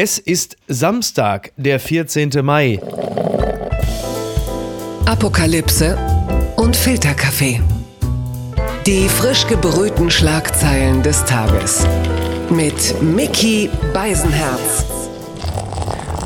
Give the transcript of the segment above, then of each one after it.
Es ist Samstag, der 14. Mai. Apokalypse und Filterkaffee. Die frisch gebrühten Schlagzeilen des Tages. Mit Mickey Beisenherz.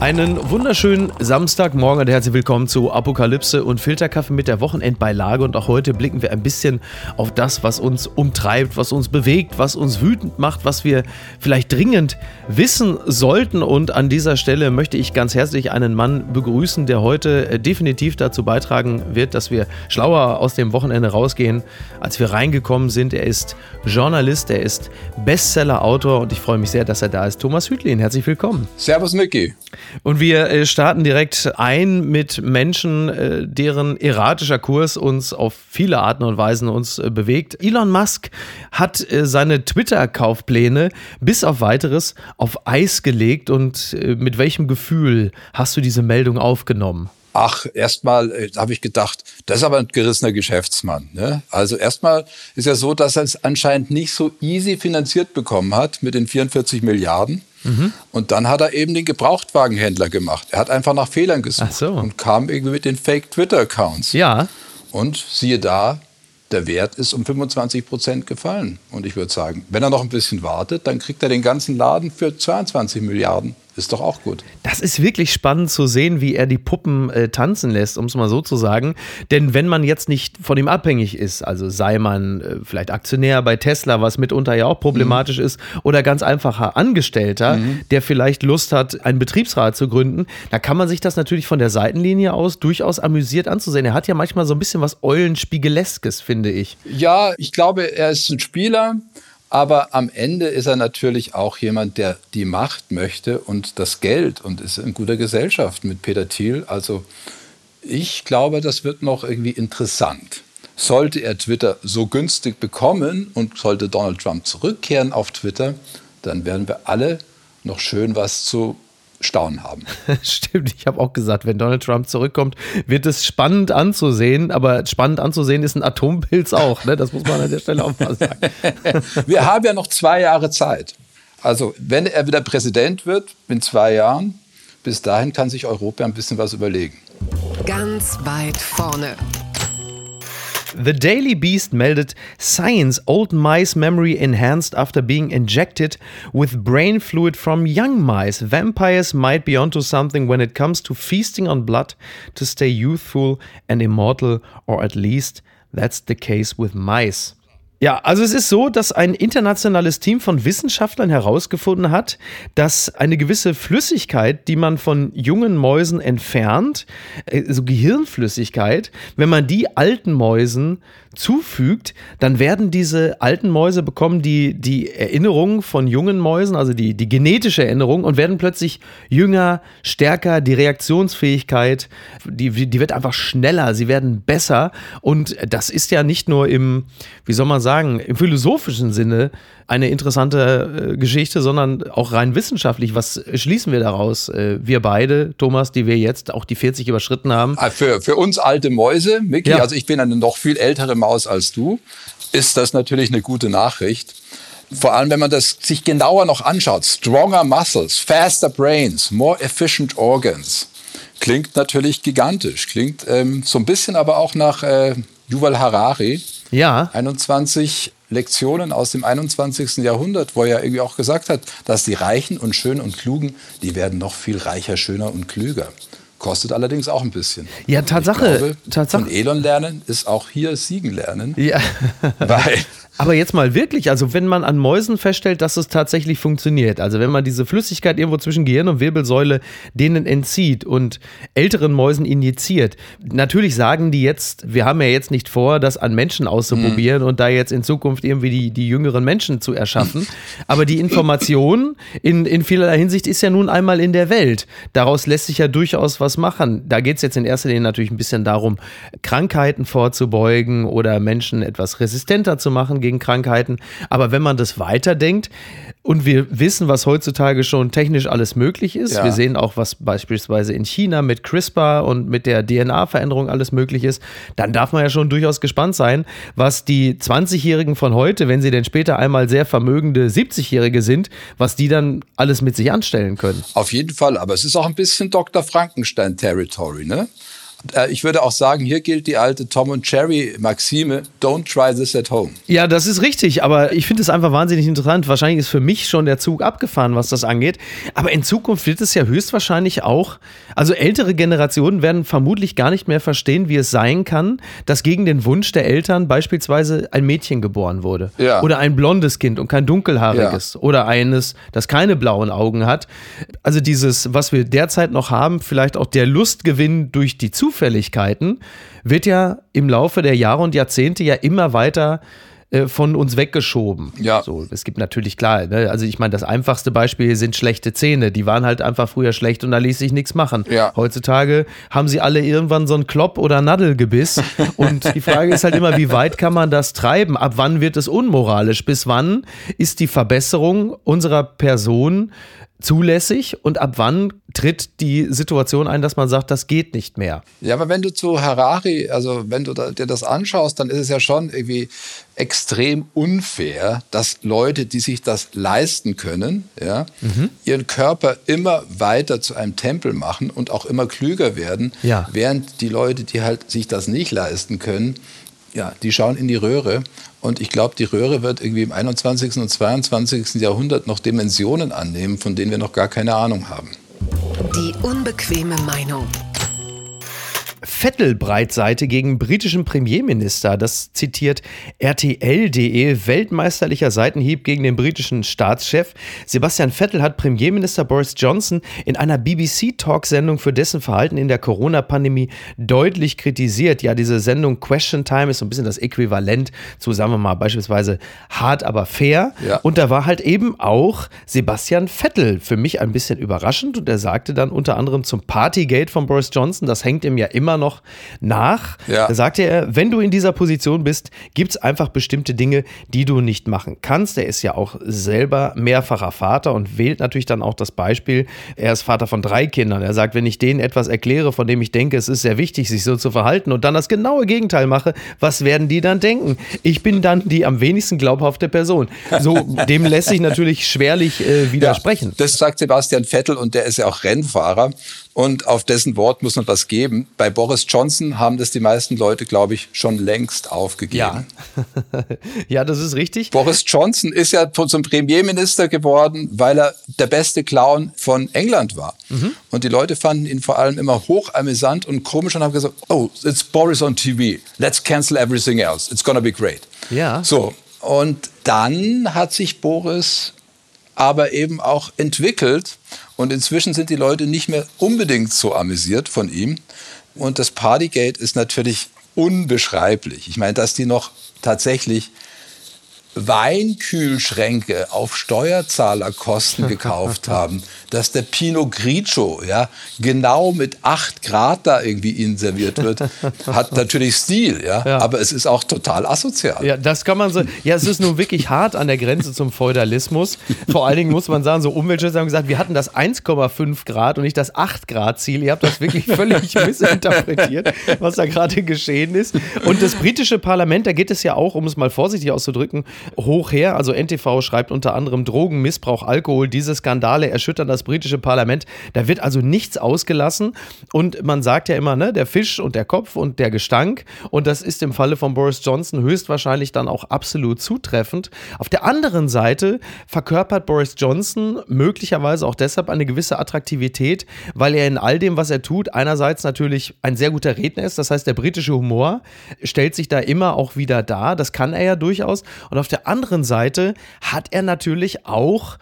Einen wunderschönen Samstagmorgen und herzlich willkommen zu Apokalypse und Filterkaffee mit der Wochenendbeilage. Und auch heute blicken wir ein bisschen auf das, was uns umtreibt, was uns bewegt, was uns wütend macht, was wir vielleicht dringend wissen sollten. Und an dieser Stelle möchte ich ganz herzlich einen Mann begrüßen, der heute äh, definitiv dazu beitragen wird, dass wir schlauer aus dem Wochenende rausgehen, als wir reingekommen sind. Er ist Journalist, er ist Bestseller-Autor und ich freue mich sehr, dass er da ist. Thomas Hütlin, herzlich willkommen. Servus, Micky. Und wir äh, starten direkt ein mit Menschen, äh, deren erratischer Kurs uns auf viele Arten und Weisen uns äh, bewegt. Elon Musk hat seine Twitter-Kaufpläne bis auf weiteres auf Eis gelegt. Und mit welchem Gefühl hast du diese Meldung aufgenommen? Ach, erstmal äh, habe ich gedacht, das ist aber ein gerissener Geschäftsmann. Ne? Also erstmal ist ja so, dass er es anscheinend nicht so easy finanziert bekommen hat mit den 44 Milliarden. Mhm. Und dann hat er eben den Gebrauchtwagenhändler gemacht. Er hat einfach nach Fehlern gesucht so. und kam irgendwie mit den Fake-Twitter-Accounts. Ja. Und siehe da, der Wert ist um 25 Prozent gefallen. Und ich würde sagen, wenn er noch ein bisschen wartet, dann kriegt er den ganzen Laden für 22 Milliarden ist doch auch gut. Das ist wirklich spannend zu sehen, wie er die Puppen äh, tanzen lässt, um es mal so zu sagen. Denn wenn man jetzt nicht von ihm abhängig ist, also sei man äh, vielleicht Aktionär bei Tesla, was mitunter ja auch problematisch mhm. ist, oder ganz einfacher Angestellter, mhm. der vielleicht Lust hat, einen Betriebsrat zu gründen, da kann man sich das natürlich von der Seitenlinie aus durchaus amüsiert anzusehen. Er hat ja manchmal so ein bisschen was Eulenspiegeleskes, finde ich. Ja, ich glaube, er ist ein Spieler aber am Ende ist er natürlich auch jemand, der die Macht möchte und das Geld und ist in guter Gesellschaft mit Peter Thiel. Also ich glaube, das wird noch irgendwie interessant. Sollte er Twitter so günstig bekommen und sollte Donald Trump zurückkehren auf Twitter, dann werden wir alle noch schön was zu Staunen haben. Stimmt, ich habe auch gesagt, wenn Donald Trump zurückkommt, wird es spannend anzusehen, aber spannend anzusehen ist ein Atompilz auch, ne? das muss man an der Stelle auch mal sagen. Wir haben ja noch zwei Jahre Zeit. Also, wenn er wieder Präsident wird in zwei Jahren, bis dahin kann sich Europa ein bisschen was überlegen. Ganz weit vorne. The Daily Beast meldet Science Old Mice Memory Enhanced after being injected with brain fluid from young mice. Vampires might be onto something when it comes to feasting on blood to stay youthful and immortal, or at least that's the case with mice. Ja, also es ist so, dass ein internationales Team von Wissenschaftlern herausgefunden hat, dass eine gewisse Flüssigkeit, die man von jungen Mäusen entfernt, äh, so Gehirnflüssigkeit, wenn man die alten Mäusen zufügt, dann werden diese alten Mäuse bekommen die, die Erinnerung von jungen Mäusen, also die, die genetische Erinnerung und werden plötzlich jünger, stärker, die Reaktionsfähigkeit, die, die wird einfach schneller, sie werden besser. Und das ist ja nicht nur im, wie soll man sagen, im philosophischen Sinne eine interessante äh, Geschichte, sondern auch rein wissenschaftlich. Was schließen wir daraus? Äh, wir beide, Thomas, die wir jetzt auch die 40 überschritten haben. Ah, für, für uns alte Mäuse, Micky, ja. also ich bin eine noch viel ältere Maus als du, ist das natürlich eine gute Nachricht. Vor allem, wenn man das sich genauer noch anschaut. Stronger muscles, faster brains, more efficient organs. Klingt natürlich gigantisch. Klingt ähm, so ein bisschen aber auch nach äh, Yuval Harari. Ja. 21 Lektionen aus dem 21. Jahrhundert, wo er irgendwie auch gesagt hat, dass die Reichen und Schönen und Klugen, die werden noch viel reicher, schöner und klüger. Kostet allerdings auch ein bisschen. Ja, Tatsache. Glaube, Tatsache. Von Elon lernen ist auch hier Siegen lernen. Ja. Weil aber jetzt mal wirklich, also wenn man an Mäusen feststellt, dass es tatsächlich funktioniert, also wenn man diese Flüssigkeit irgendwo zwischen Gehirn und Wirbelsäule denen entzieht und älteren Mäusen injiziert, natürlich sagen die jetzt, wir haben ja jetzt nicht vor, das an Menschen auszuprobieren mhm. und da jetzt in Zukunft irgendwie die, die jüngeren Menschen zu erschaffen. Aber die Information in, in vielerlei Hinsicht ist ja nun einmal in der Welt. Daraus lässt sich ja durchaus was machen. Da geht es jetzt in erster Linie natürlich ein bisschen darum, Krankheiten vorzubeugen oder Menschen etwas resistenter zu machen gegen Krankheiten. Aber wenn man das weiterdenkt, Und wir wissen, was heutzutage schon technisch alles möglich ist. Ja. Wir sehen auch, was beispielsweise in China mit CRISPR und mit der DNA-Veränderung alles möglich ist. Dann darf man ja schon durchaus gespannt sein, was die 20-Jährigen von heute, wenn sie denn später einmal sehr vermögende 70-Jährige sind, was die dann alles mit sich anstellen können. Auf jeden Fall, aber es ist auch ein bisschen Dr. Frankenstein-Territory, ne? Äh, ich würde auch sagen, hier gilt die alte Tom und Jerry Maxime, don't try this at home. Ja, das ist richtig, aber ich finde es einfach wahnsinnig interessant. Wahrscheinlich ist für mich schon der Zug abgefahren, was das angeht. Aber in Zukunft wird es ja höchstwahrscheinlich auch, also ältere Generationen werden vermutlich gar nicht mehr verstehen, wie es sein kann, dass gegen den Wunsch der Eltern beispielsweise ein Mädchen geboren wurde. Ja. Oder ein blondes Kind und kein dunkelhaariges. Oder eines, das keine blauen Augen hat. Also dieses, was wir derzeit noch haben, vielleicht auch der Lustgewinn durch die Zufälligkeiten, wird ja im Laufe der Jahre und Jahrzehnte ja immer weiter äh, von uns weggeschoben. Ja. So, es gibt natürlich klar, ne, also ich meine, das einfachste Beispiel sind schlechte Zähne. Die waren halt einfach früher schlecht und da ließ sich nichts machen. Ja. Heutzutage haben sie alle irgendwann so ein Klopp- oder Nadelgebiss. und die Frage ist halt immer, wie weit kann man das treiben? Ab wann wird es unmoralisch? Bis wann ist die Verbesserung unserer Person zulässig und ab wann tritt die Situation ein, dass man sagt, das geht nicht mehr? Ja, aber wenn du zu Harari, also wenn du dir das anschaust, dann ist es ja schon irgendwie extrem unfair, dass Leute, die sich das leisten können, ja, ihren Körper immer weiter zu einem Tempel machen und auch immer klüger werden, Ja. während die Leute, die halt sich das nicht leisten können, ja, die schauen in die Röhre. Und ich glaube, die Röhre wird irgendwie im 21. und 22. Jahrhundert noch Dimensionen annehmen, von denen wir noch gar keine Ahnung haben. Die unbequeme Meinung. Vettel-Breitseite gegen britischen Premierminister. Das zitiert RTL.de. Weltmeisterlicher Seitenhieb gegen den britischen Staatschef. Sebastian Vettel hat Premierminister Boris Johnson in einer BBC-Talk-Sendung für dessen Verhalten in der Corona-Pandemie deutlich kritisiert. Ja, diese Sendung Question Time ist so ein bisschen das Äquivalent zu, sagen wir mal, beispielsweise hart, aber fair. Ja. Und da war halt eben auch Sebastian Vettel für mich ein bisschen überraschend und er sagte dann unter anderem zum Partygate von Boris Johnson, das hängt ihm ja immer noch nach. Ja. Da sagte er, wenn du in dieser Position bist, gibt es einfach bestimmte Dinge, die du nicht machen kannst. Er ist ja auch selber mehrfacher Vater und wählt natürlich dann auch das Beispiel. Er ist Vater von drei Kindern. Er sagt, wenn ich denen etwas erkläre, von dem ich denke, es ist sehr wichtig, sich so zu verhalten und dann das genaue Gegenteil mache, was werden die dann denken? Ich bin dann die am wenigsten glaubhafte Person. So, dem lässt sich natürlich schwerlich äh, widersprechen. Ja, das sagt Sebastian Vettel und der ist ja auch Rennfahrer. Und auf dessen Wort muss man was geben. Bei Boris Johnson haben das die meisten Leute, glaube ich, schon längst aufgegeben. Ja. ja, das ist richtig. Boris Johnson ist ja zum Premierminister geworden, weil er der beste Clown von England war. Und die Leute fanden ihn vor allem immer hochamüsant und komisch und haben gesagt, oh, it's Boris on TV. Let's cancel everything else. It's gonna be great. Ja. So. Und dann hat sich Boris aber eben auch entwickelt. Und inzwischen sind die Leute nicht mehr unbedingt so amüsiert von ihm. Und das Partygate ist natürlich unbeschreiblich. Ich meine, dass die noch tatsächlich Weinkühlschränke auf Steuerzahlerkosten gekauft haben, dass der Pinot Grigio ja genau mit 8 Grad da irgendwie ihnen serviert wird, hat natürlich Stil, ja, Ja. aber es ist auch total asozial. Ja, das kann man so. Ja, es ist nun wirklich hart an der Grenze zum Feudalismus. Vor allen Dingen muss man sagen, so Umweltschützer haben gesagt, wir hatten das 1,5 Grad und nicht das 8 Grad Ziel. Ihr habt das wirklich völlig missinterpretiert, was da gerade geschehen ist. Und das britische Parlament, da geht es ja auch, um es mal vorsichtig auszudrücken, hoch her. Also NTV schreibt unter anderem Drogen, Missbrauch, Alkohol, diese Skandale erschüttern das britische Parlament. Da wird also nichts ausgelassen. Und man sagt ja immer, ne, der Fisch und der Kopf und der Gestank. Und das ist im Falle von Boris Johnson höchstwahrscheinlich dann auch absolut zutreffend. Auf der anderen Seite verkörpert Boris Johnson möglicherweise auch deshalb eine gewisse Attraktivität, weil er in all dem, was er tut, einerseits natürlich ein sehr guter Redner ist. Das heißt, der britische Humor stellt sich da immer auch wieder dar. Das kann er ja durchaus. Und auf der anderen Seite hat er natürlich auch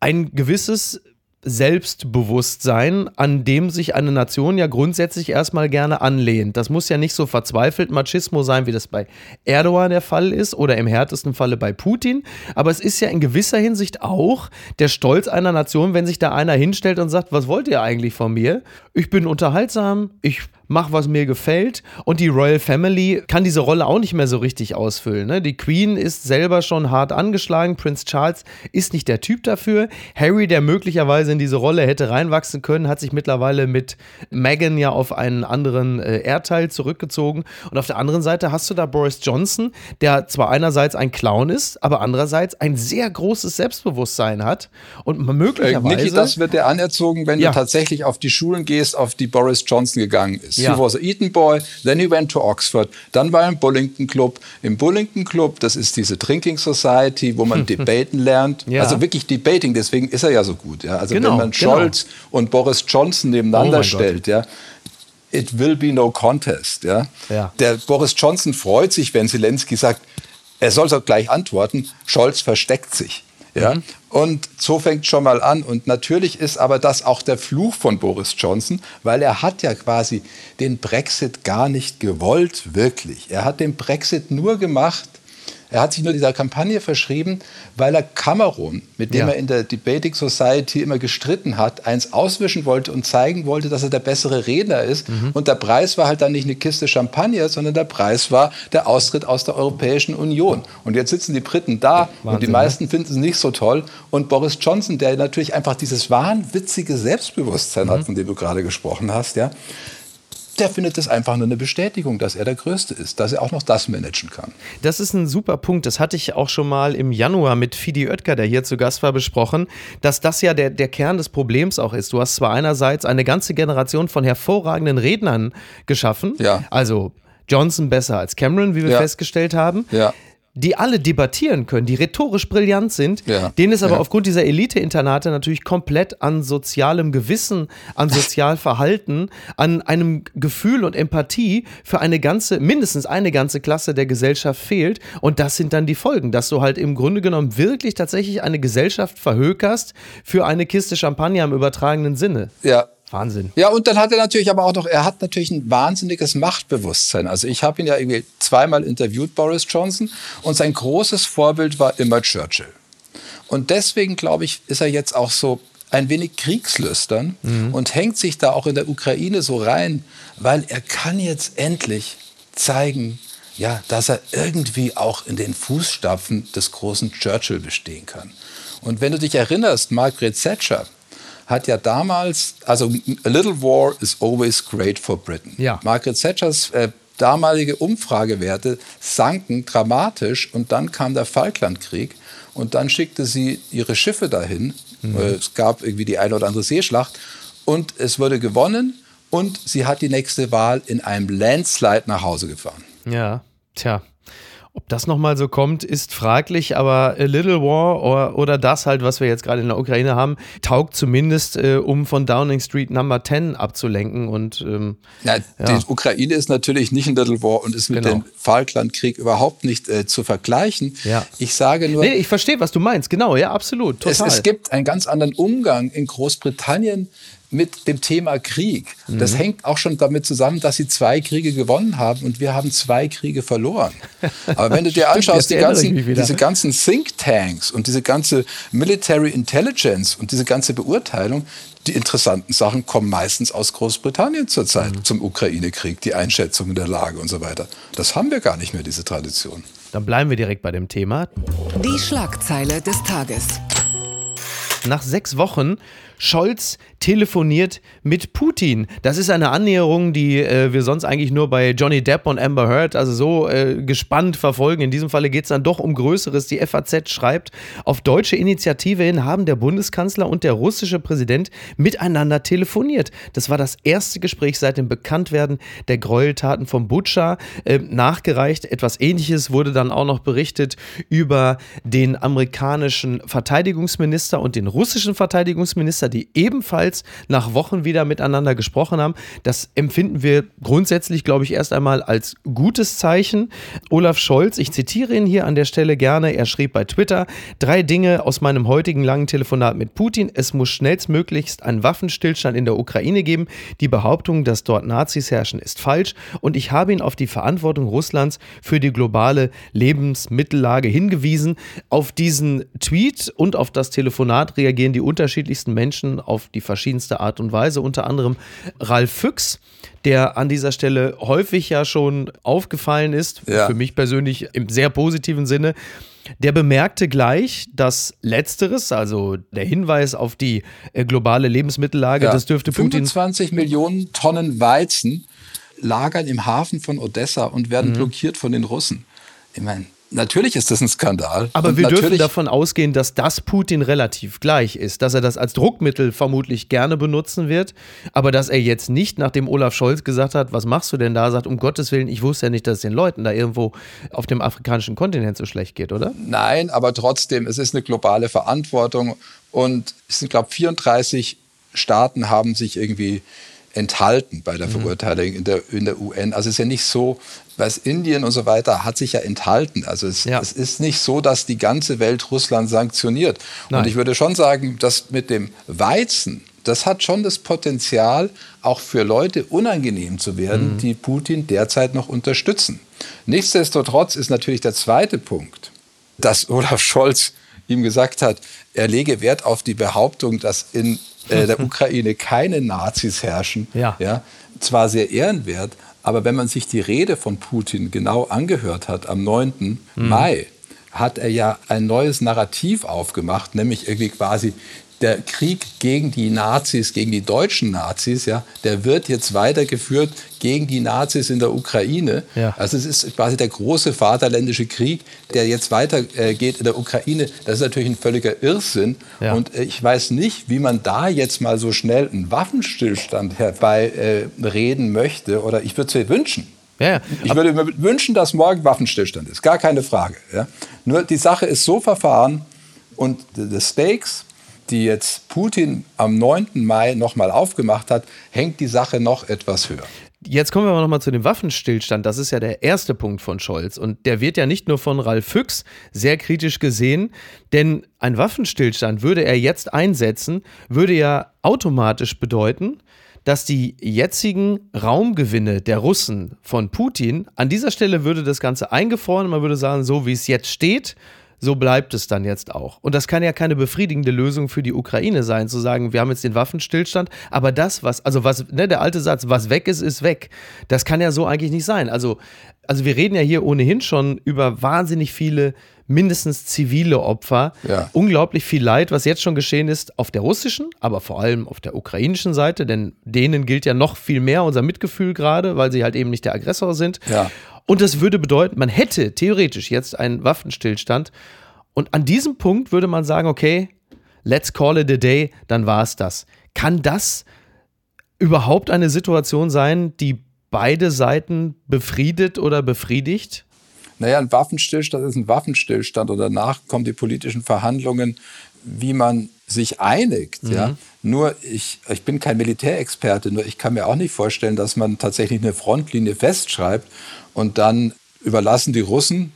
ein gewisses Selbstbewusstsein, an dem sich eine Nation ja grundsätzlich erstmal gerne anlehnt. Das muss ja nicht so verzweifelt Machismo sein, wie das bei Erdogan der Fall ist oder im härtesten Falle bei Putin. Aber es ist ja in gewisser Hinsicht auch der Stolz einer Nation, wenn sich da einer hinstellt und sagt, was wollt ihr eigentlich von mir? Ich bin unterhaltsam, ich mach, was mir gefällt. Und die Royal Family kann diese Rolle auch nicht mehr so richtig ausfüllen. Ne? Die Queen ist selber schon hart angeschlagen. Prince Charles ist nicht der Typ dafür. Harry, der möglicherweise in diese Rolle hätte reinwachsen können, hat sich mittlerweile mit Meghan ja auf einen anderen äh, Erdteil zurückgezogen. Und auf der anderen Seite hast du da Boris Johnson, der zwar einerseits ein Clown ist, aber andererseits ein sehr großes Selbstbewusstsein hat und möglicherweise. Äh, Niki, das wird dir anerzogen, wenn ja. du tatsächlich auf die Schulen gehst, auf die Boris Johnson gegangen ist. Ja. He was a Eton boy, then he went to Oxford, dann war er im Bullington Club. Im Bullington Club, das ist diese Drinking Society, wo man debaten lernt. Ja. Also wirklich Debating, deswegen ist er ja so gut. Ja? Also genau, wenn man genau. Scholz genau. und Boris Johnson nebeneinander oh stellt, ja, it will be no contest. Ja? ja? Der Boris Johnson freut sich, wenn Zelensky sagt, er soll so gleich antworten, Scholz versteckt sich. Ja? Mhm. Und so fängt schon mal an. Und natürlich ist aber das auch der Fluch von Boris Johnson, weil er hat ja quasi den Brexit gar nicht gewollt, wirklich. Er hat den Brexit nur gemacht, er hat sich nur dieser Kampagne verschrieben, weil er Cameron, mit dem ja. er in der Debating Society immer gestritten hat, eins auswischen wollte und zeigen wollte, dass er der bessere Redner ist. Mhm. Und der Preis war halt dann nicht eine Kiste Champagner, sondern der Preis war der Austritt aus der Europäischen Union. Und jetzt sitzen die Briten da Wahnsinn, und die meisten ne? finden es nicht so toll. Und Boris Johnson, der natürlich einfach dieses wahnwitzige Selbstbewusstsein mhm. hat, von dem du gerade gesprochen hast, ja, der findet es einfach nur eine Bestätigung, dass er der Größte ist, dass er auch noch das managen kann. Das ist ein super Punkt. Das hatte ich auch schon mal im Januar mit Fidi Oetker, der hier zu Gast war, besprochen, dass das ja der, der Kern des Problems auch ist. Du hast zwar einerseits eine ganze Generation von hervorragenden Rednern geschaffen, ja. also Johnson besser als Cameron, wie wir ja. festgestellt haben. Ja die alle debattieren können, die rhetorisch brillant sind, ja. denen es aber ja. aufgrund dieser Elite-Internate natürlich komplett an sozialem Gewissen, an Sozialverhalten, an einem Gefühl und Empathie für eine ganze, mindestens eine ganze Klasse der Gesellschaft fehlt. Und das sind dann die Folgen, dass du halt im Grunde genommen wirklich tatsächlich eine Gesellschaft verhökerst für eine Kiste Champagner im übertragenen Sinne. Ja, Wahnsinn. Ja, und dann hat er natürlich aber auch noch, er hat natürlich ein wahnsinniges Machtbewusstsein. Also ich habe ihn ja irgendwie zweimal interviewt, Boris Johnson, und sein großes Vorbild war immer Churchill. Und deswegen, glaube ich, ist er jetzt auch so ein wenig kriegslüstern mhm. und hängt sich da auch in der Ukraine so rein, weil er kann jetzt endlich zeigen, ja, dass er irgendwie auch in den Fußstapfen des großen Churchill bestehen kann. Und wenn du dich erinnerst, Margaret Thatcher, hat ja damals, also a little war is always great for Britain. Ja. Margaret Thatchers äh, damalige Umfragewerte sanken dramatisch und dann kam der Falklandkrieg und dann schickte sie ihre Schiffe dahin. Mhm. Äh, es gab irgendwie die eine oder andere Seeschlacht und es wurde gewonnen und sie hat die nächste Wahl in einem Landslide nach Hause gefahren. Ja, tja. Ob das nochmal so kommt, ist fraglich, aber A Little War oder, oder das halt, was wir jetzt gerade in der Ukraine haben, taugt zumindest, äh, um von Downing Street Number 10 abzulenken. Und, ähm, ja, ja. Die Ukraine ist natürlich nicht ein Little War und ist mit genau. dem Falklandkrieg überhaupt nicht äh, zu vergleichen. Ja. Ich sage nur. Nee, ich verstehe, was du meinst, genau, ja, absolut. Total. Es, es gibt einen ganz anderen Umgang in Großbritannien mit dem Thema Krieg. Mhm. Das hängt auch schon damit zusammen, dass sie zwei Kriege gewonnen haben und wir haben zwei Kriege verloren. Aber wenn du dir anschaust, die ganzen, diese ganzen Thinktanks und diese ganze Military Intelligence und diese ganze Beurteilung, die interessanten Sachen kommen meistens aus Großbritannien zurzeit mhm. zum Ukraine-Krieg, die Einschätzung der Lage und so weiter. Das haben wir gar nicht mehr, diese Tradition. Dann bleiben wir direkt bei dem Thema. Die Schlagzeile des Tages. Nach sechs Wochen Scholz telefoniert mit Putin. Das ist eine Annäherung, die äh, wir sonst eigentlich nur bei Johnny Depp und Amber Heard also so äh, gespannt verfolgen. In diesem Falle geht es dann doch um Größeres. Die FAZ schreibt, auf deutsche Initiative hin haben der Bundeskanzler und der russische Präsident miteinander telefoniert. Das war das erste Gespräch seit dem Bekanntwerden der Gräueltaten von Butscha. Äh, nachgereicht, etwas ähnliches wurde dann auch noch berichtet über den amerikanischen Verteidigungsminister und den russischen Verteidigungsminister Minister, die ebenfalls nach Wochen wieder miteinander gesprochen haben. Das empfinden wir grundsätzlich, glaube ich, erst einmal als gutes Zeichen. Olaf Scholz, ich zitiere ihn hier an der Stelle gerne, er schrieb bei Twitter, drei Dinge aus meinem heutigen langen Telefonat mit Putin. Es muss schnellstmöglichst einen Waffenstillstand in der Ukraine geben. Die Behauptung, dass dort Nazis herrschen, ist falsch. Und ich habe ihn auf die Verantwortung Russlands für die globale Lebensmittellage hingewiesen. Auf diesen Tweet und auf das Telefonat reagieren die unterschiedlichsten Menschen Menschen auf die verschiedenste Art und Weise, unter anderem Ralf Füchs, der an dieser Stelle häufig ja schon aufgefallen ist, ja. für mich persönlich im sehr positiven Sinne. Der bemerkte gleich, dass letzteres, also der Hinweis auf die äh, globale Lebensmittellage, ja. das dürfte Putin 25 Millionen Tonnen Weizen lagern im Hafen von Odessa und werden mhm. blockiert von den Russen. Ich meine, Natürlich ist das ein Skandal. Aber wir dürfen davon ausgehen, dass das Putin relativ gleich ist, dass er das als Druckmittel vermutlich gerne benutzen wird, aber dass er jetzt nicht, nachdem Olaf Scholz gesagt hat, was machst du denn da, sagt, um Gottes Willen, ich wusste ja nicht, dass es den Leuten da irgendwo auf dem afrikanischen Kontinent so schlecht geht, oder? Nein, aber trotzdem, es ist eine globale Verantwortung und es sind, glaube ich, 34 Staaten haben sich irgendwie enthalten bei der mhm. Verurteilung in der, in der UN. Also es ist ja nicht so, was Indien und so weiter hat sich ja enthalten. Also es, ja. es ist nicht so, dass die ganze Welt Russland sanktioniert. Nein. Und ich würde schon sagen, dass mit dem Weizen, das hat schon das Potenzial, auch für Leute unangenehm zu werden, mhm. die Putin derzeit noch unterstützen. Nichtsdestotrotz ist natürlich der zweite Punkt, dass Olaf Scholz ihm gesagt hat, er lege Wert auf die Behauptung, dass in äh, der Ukraine keine Nazis herrschen. Ja. ja. Zwar sehr ehrenwert, aber wenn man sich die Rede von Putin genau angehört hat am 9. Mhm. Mai, hat er ja ein neues Narrativ aufgemacht, nämlich irgendwie quasi der Krieg gegen die Nazis, gegen die deutschen Nazis, ja, der wird jetzt weitergeführt gegen die Nazis in der Ukraine. Ja. Also es ist quasi der große vaterländische Krieg, der jetzt weitergeht äh, in der Ukraine. Das ist natürlich ein völliger Irrsinn. Ja. Und äh, ich weiß nicht, wie man da jetzt mal so schnell einen Waffenstillstand herbeireden äh, möchte. Oder ich würde es mir wünschen. Ja. Ich würde mir wünschen, dass morgen Waffenstillstand ist. Gar keine Frage. Nur die Sache ist so verfahren und the Stakes die jetzt Putin am 9. Mai nochmal aufgemacht hat, hängt die Sache noch etwas höher. Jetzt kommen wir aber nochmal zu dem Waffenstillstand. Das ist ja der erste Punkt von Scholz. Und der wird ja nicht nur von Ralf Füchs sehr kritisch gesehen, denn ein Waffenstillstand würde er jetzt einsetzen, würde ja automatisch bedeuten, dass die jetzigen Raumgewinne der Russen von Putin, an dieser Stelle würde das Ganze eingefroren, man würde sagen, so wie es jetzt steht, so bleibt es dann jetzt auch. Und das kann ja keine befriedigende Lösung für die Ukraine sein, zu sagen, wir haben jetzt den Waffenstillstand, aber das, was, also was, ne, der alte Satz, was weg ist, ist weg. Das kann ja so eigentlich nicht sein. Also, also wir reden ja hier ohnehin schon über wahnsinnig viele mindestens zivile Opfer. Ja. Unglaublich viel Leid, was jetzt schon geschehen ist auf der russischen, aber vor allem auf der ukrainischen Seite, denn denen gilt ja noch viel mehr unser Mitgefühl gerade, weil sie halt eben nicht der Aggressor sind. Ja. Und das würde bedeuten, man hätte theoretisch jetzt einen Waffenstillstand. Und an diesem Punkt würde man sagen, okay, let's call it a day, dann war es das. Kann das überhaupt eine Situation sein, die beide Seiten befriedet oder befriedigt? Naja, ein Waffenstillstand ist ein Waffenstillstand und danach kommen die politischen Verhandlungen, wie man sich einigt. Mhm. Ja? Nur ich, ich bin kein Militärexperte, nur ich kann mir auch nicht vorstellen, dass man tatsächlich eine Frontlinie festschreibt und dann überlassen die Russen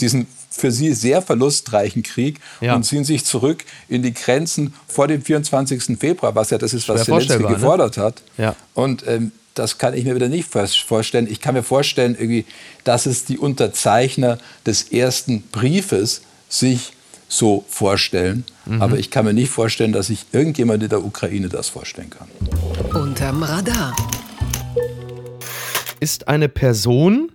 diesen für sie sehr verlustreichen Krieg ja. und ziehen sich zurück in die Grenzen vor dem 24. Februar, was ja das ist, was Zelensky ne? gefordert ne? hat. Ja. Und ähm, das kann ich mir wieder nicht vorstellen. Ich kann mir vorstellen, irgendwie, dass es die Unterzeichner des ersten Briefes sich so vorstellen. Mhm. Aber ich kann mir nicht vorstellen, dass sich irgendjemand in der Ukraine das vorstellen kann. Unterm Radar. Ist eine Person,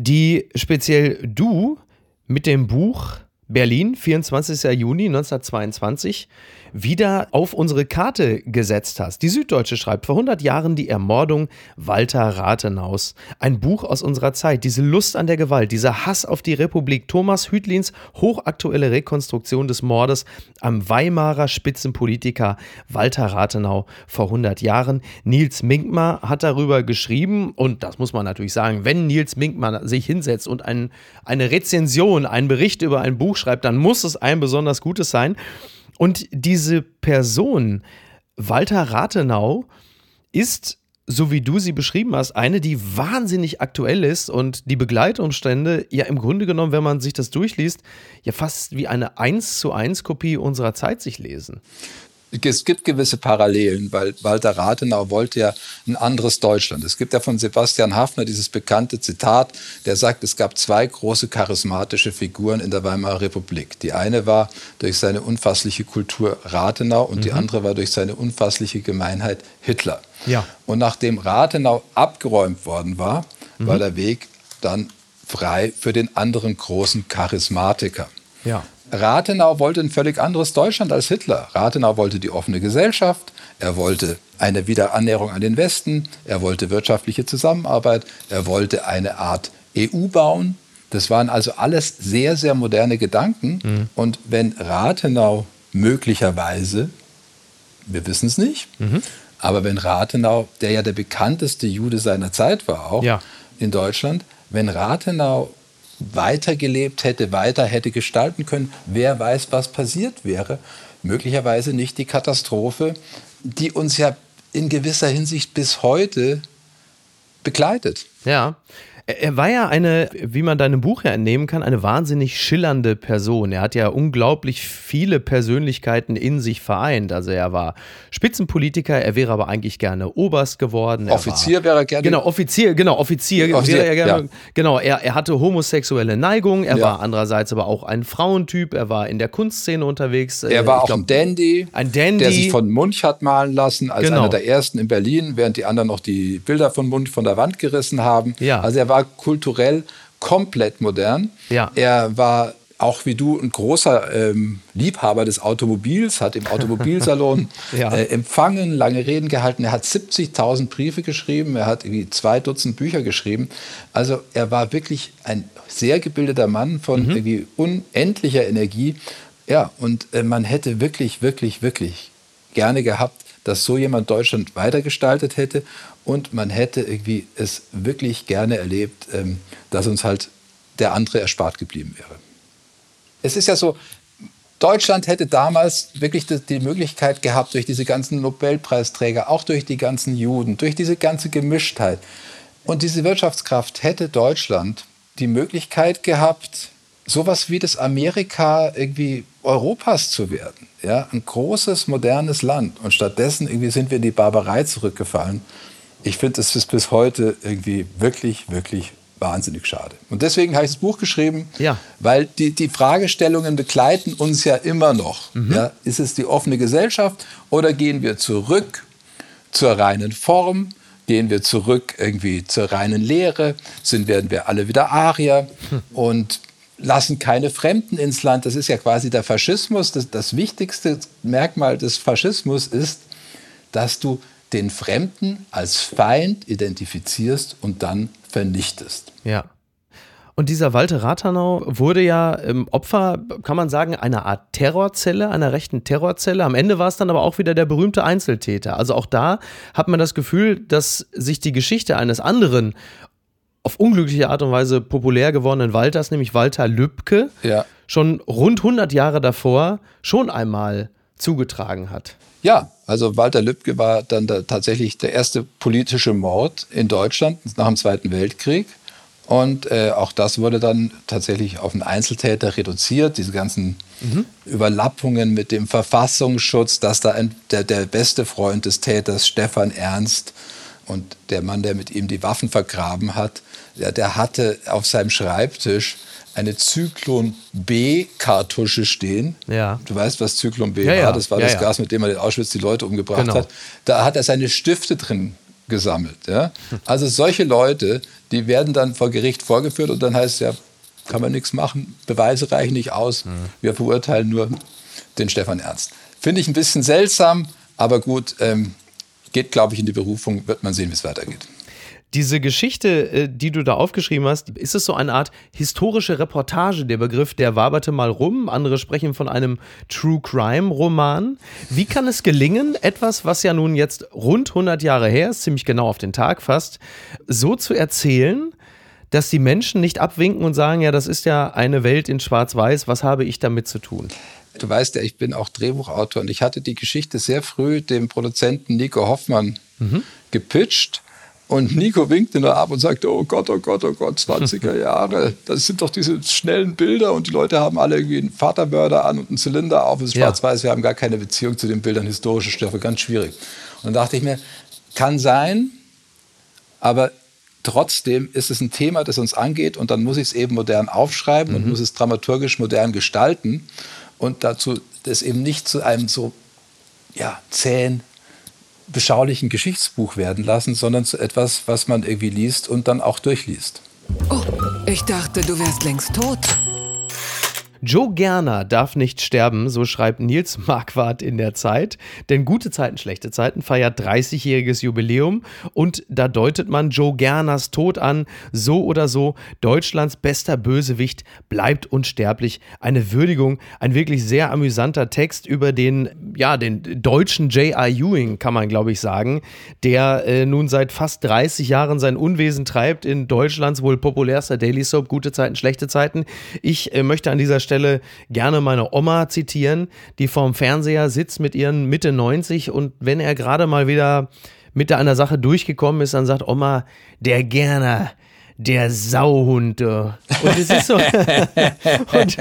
die speziell du mit dem Buch Berlin, 24. Juni 1922, wieder auf unsere Karte gesetzt hast. Die Süddeutsche schreibt vor 100 Jahren die Ermordung Walter Rathenaus. Ein Buch aus unserer Zeit. Diese Lust an der Gewalt, dieser Hass auf die Republik. Thomas Hütlins hochaktuelle Rekonstruktion des Mordes am Weimarer Spitzenpolitiker Walter Rathenau vor 100 Jahren. Nils Minkmar hat darüber geschrieben und das muss man natürlich sagen, wenn Nils Minkmar sich hinsetzt und ein, eine Rezension, einen Bericht über ein Buch schreibt, dann muss es ein besonders gutes sein. Und diese Person, Walter Rathenau, ist, so wie du sie beschrieben hast, eine, die wahnsinnig aktuell ist und die Begleitumstände ja im Grunde genommen, wenn man sich das durchliest, ja fast wie eine 1 zu 1 Kopie unserer Zeit sich lesen. Es gibt gewisse Parallelen, weil Walter Rathenau wollte ja ein anderes Deutschland. Es gibt ja von Sebastian Hafner dieses bekannte Zitat, der sagt, es gab zwei große charismatische Figuren in der Weimarer Republik. Die eine war durch seine unfassliche Kultur Rathenau und mhm. die andere war durch seine unfassliche Gemeinheit Hitler. Ja. Und nachdem Rathenau abgeräumt worden war, mhm. war der Weg dann frei für den anderen großen Charismatiker. Ja. Rathenau wollte ein völlig anderes Deutschland als Hitler. Rathenau wollte die offene Gesellschaft, er wollte eine Wiederannäherung an den Westen, er wollte wirtschaftliche Zusammenarbeit, er wollte eine Art EU bauen. Das waren also alles sehr, sehr moderne Gedanken. Mhm. Und wenn Rathenau möglicherweise, wir wissen es nicht, mhm. aber wenn Rathenau, der ja der bekannteste Jude seiner Zeit war, auch ja. in Deutschland, wenn Rathenau weitergelebt hätte, weiter hätte gestalten können, wer weiß, was passiert wäre. Möglicherweise nicht die Katastrophe, die uns ja in gewisser Hinsicht bis heute begleitet. Ja, er war ja eine, wie man deinem Buch ja entnehmen kann, eine wahnsinnig schillernde Person. Er hat ja unglaublich viele Persönlichkeiten in sich vereint. Also er war Spitzenpolitiker, er wäre aber eigentlich gerne Oberst geworden. Er Offizier war, wäre er gerne. Genau, Offizier, genau, Offizier, Offizier wäre er gerne. Ja. Genau, er, er hatte homosexuelle Neigung, er ja. war andererseits aber auch ein Frauentyp, er war in der Kunstszene unterwegs. Er war ich auch glaub, ein Dandy, ein Dandy, der sich von Munch hat malen lassen, als genau. einer der ersten in Berlin, während die anderen noch die Bilder von Munch von der Wand gerissen haben. Ja. Also er war kulturell komplett modern. Ja. Er war auch wie du ein großer ähm, Liebhaber des Automobils, hat im Automobilsalon ja. äh, empfangen, lange Reden gehalten. Er hat 70.000 Briefe geschrieben, er hat irgendwie zwei Dutzend Bücher geschrieben. Also er war wirklich ein sehr gebildeter Mann von mhm. irgendwie unendlicher Energie. Ja, und äh, man hätte wirklich, wirklich, wirklich gerne gehabt, dass so jemand Deutschland weitergestaltet hätte und man hätte irgendwie es wirklich gerne erlebt, ähm, dass uns halt der andere erspart geblieben wäre. Es ist ja so, Deutschland hätte damals wirklich die Möglichkeit gehabt, durch diese ganzen Nobelpreisträger, auch durch die ganzen Juden, durch diese ganze Gemischtheit und diese Wirtschaftskraft hätte Deutschland die Möglichkeit gehabt, sowas wie das Amerika irgendwie Europas zu werden. Ja, ein großes, modernes Land. Und stattdessen irgendwie sind wir in die Barbarei zurückgefallen ich finde, es ist bis heute irgendwie wirklich, wirklich wahnsinnig schade. Und deswegen habe ich das Buch geschrieben, ja. weil die, die Fragestellungen begleiten uns ja immer noch. Mhm. Ja, ist es die offene Gesellschaft oder gehen wir zurück zur reinen Form? Gehen wir zurück irgendwie zur reinen Lehre? Sind, werden wir alle wieder Arier? Hm. Und lassen keine Fremden ins Land. Das ist ja quasi der Faschismus. Das, das wichtigste Merkmal des Faschismus ist, dass du den Fremden als Feind identifizierst und dann vernichtest. Ja. Und dieser Walter Rathenau wurde ja ähm, Opfer, kann man sagen, einer Art Terrorzelle, einer rechten Terrorzelle. Am Ende war es dann aber auch wieder der berühmte Einzeltäter. Also auch da hat man das Gefühl, dass sich die Geschichte eines anderen auf unglückliche Art und Weise populär gewordenen Walters, nämlich Walter Lübcke, ja. schon rund 100 Jahre davor schon einmal zugetragen hat. Ja, also Walter Lübcke war dann da tatsächlich der erste politische Mord in Deutschland nach dem Zweiten Weltkrieg. Und äh, auch das wurde dann tatsächlich auf einen Einzeltäter reduziert. Diese ganzen mhm. Überlappungen mit dem Verfassungsschutz, dass da ein, der, der beste Freund des Täters, Stefan Ernst, und der Mann, der mit ihm die Waffen vergraben hat, der, der hatte auf seinem Schreibtisch eine Zyklon B-Kartusche stehen. Ja. Du weißt, was Zyklon B ja, war? Das war das Gas, mit dem er in Auschwitz die Leute umgebracht genau. hat. Da hat er seine Stifte drin gesammelt. Also solche Leute, die werden dann vor Gericht vorgeführt und dann heißt es ja, kann man nichts machen, Beweise reichen nicht aus, mhm. wir verurteilen nur den Stefan Ernst. Finde ich ein bisschen seltsam, aber gut, ähm, geht, glaube ich, in die Berufung, wird man sehen, wie es weitergeht. Diese Geschichte, äh, die du da aufgeschrieben hast, ist es so eine Art historische Reportage? Der Begriff, der waberte mal rum. Andere sprechen von einem True Crime Roman. Wie kann es gelingen, etwas, was ja nun jetzt rund 100 Jahre her ist, ziemlich genau auf den Tag fast, so zu erzählen, dass die Menschen nicht abwinken und sagen, ja, das ist ja eine Welt in Schwarz-Weiß, was habe ich damit zu tun? Du weißt ja, ich bin auch Drehbuchautor und ich hatte die Geschichte sehr früh dem Produzenten Nico Hoffmann mhm. gepitcht Und Nico winkte nur ab und sagte, oh Gott, oh Gott, oh Gott, 20er Jahre. Das sind doch diese schnellen Bilder und die Leute haben alle irgendwie einen Vatermörder an und einen Zylinder auf. Es ist schwarz-weiß, wir haben gar keine Beziehung zu den Bildern, historische Stoffe, ganz schwierig. Und dann dachte ich mir, kann sein, aber trotzdem ist es ein Thema, das uns angeht und dann muss ich es eben modern aufschreiben mhm. und muss es dramaturgisch modern gestalten und dazu das eben nicht zu einem so ja, zähen, beschaulichen Geschichtsbuch werden lassen, sondern zu etwas, was man irgendwie liest und dann auch durchliest. Oh, ich dachte, du wärst längst tot. Joe Gerner darf nicht sterben, so schreibt Nils Marquardt in der Zeit, denn gute Zeiten, schlechte Zeiten feiert 30-jähriges Jubiläum und da deutet man Joe Gerners Tod an, so oder so, Deutschlands bester Bösewicht bleibt unsterblich. Eine Würdigung, ein wirklich sehr amüsanter Text über den, ja, den deutschen J.R. Ewing, kann man glaube ich sagen, der äh, nun seit fast 30 Jahren sein Unwesen treibt in Deutschlands wohl populärster Daily Soap, gute Zeiten, schlechte Zeiten. Ich äh, möchte an dieser Stelle Stelle gerne meine Oma zitieren, die vorm Fernseher sitzt mit ihren Mitte 90 und wenn er gerade mal wieder mit einer Sache durchgekommen ist, dann sagt Oma, der Gerner, der Sauhund. Und so. und,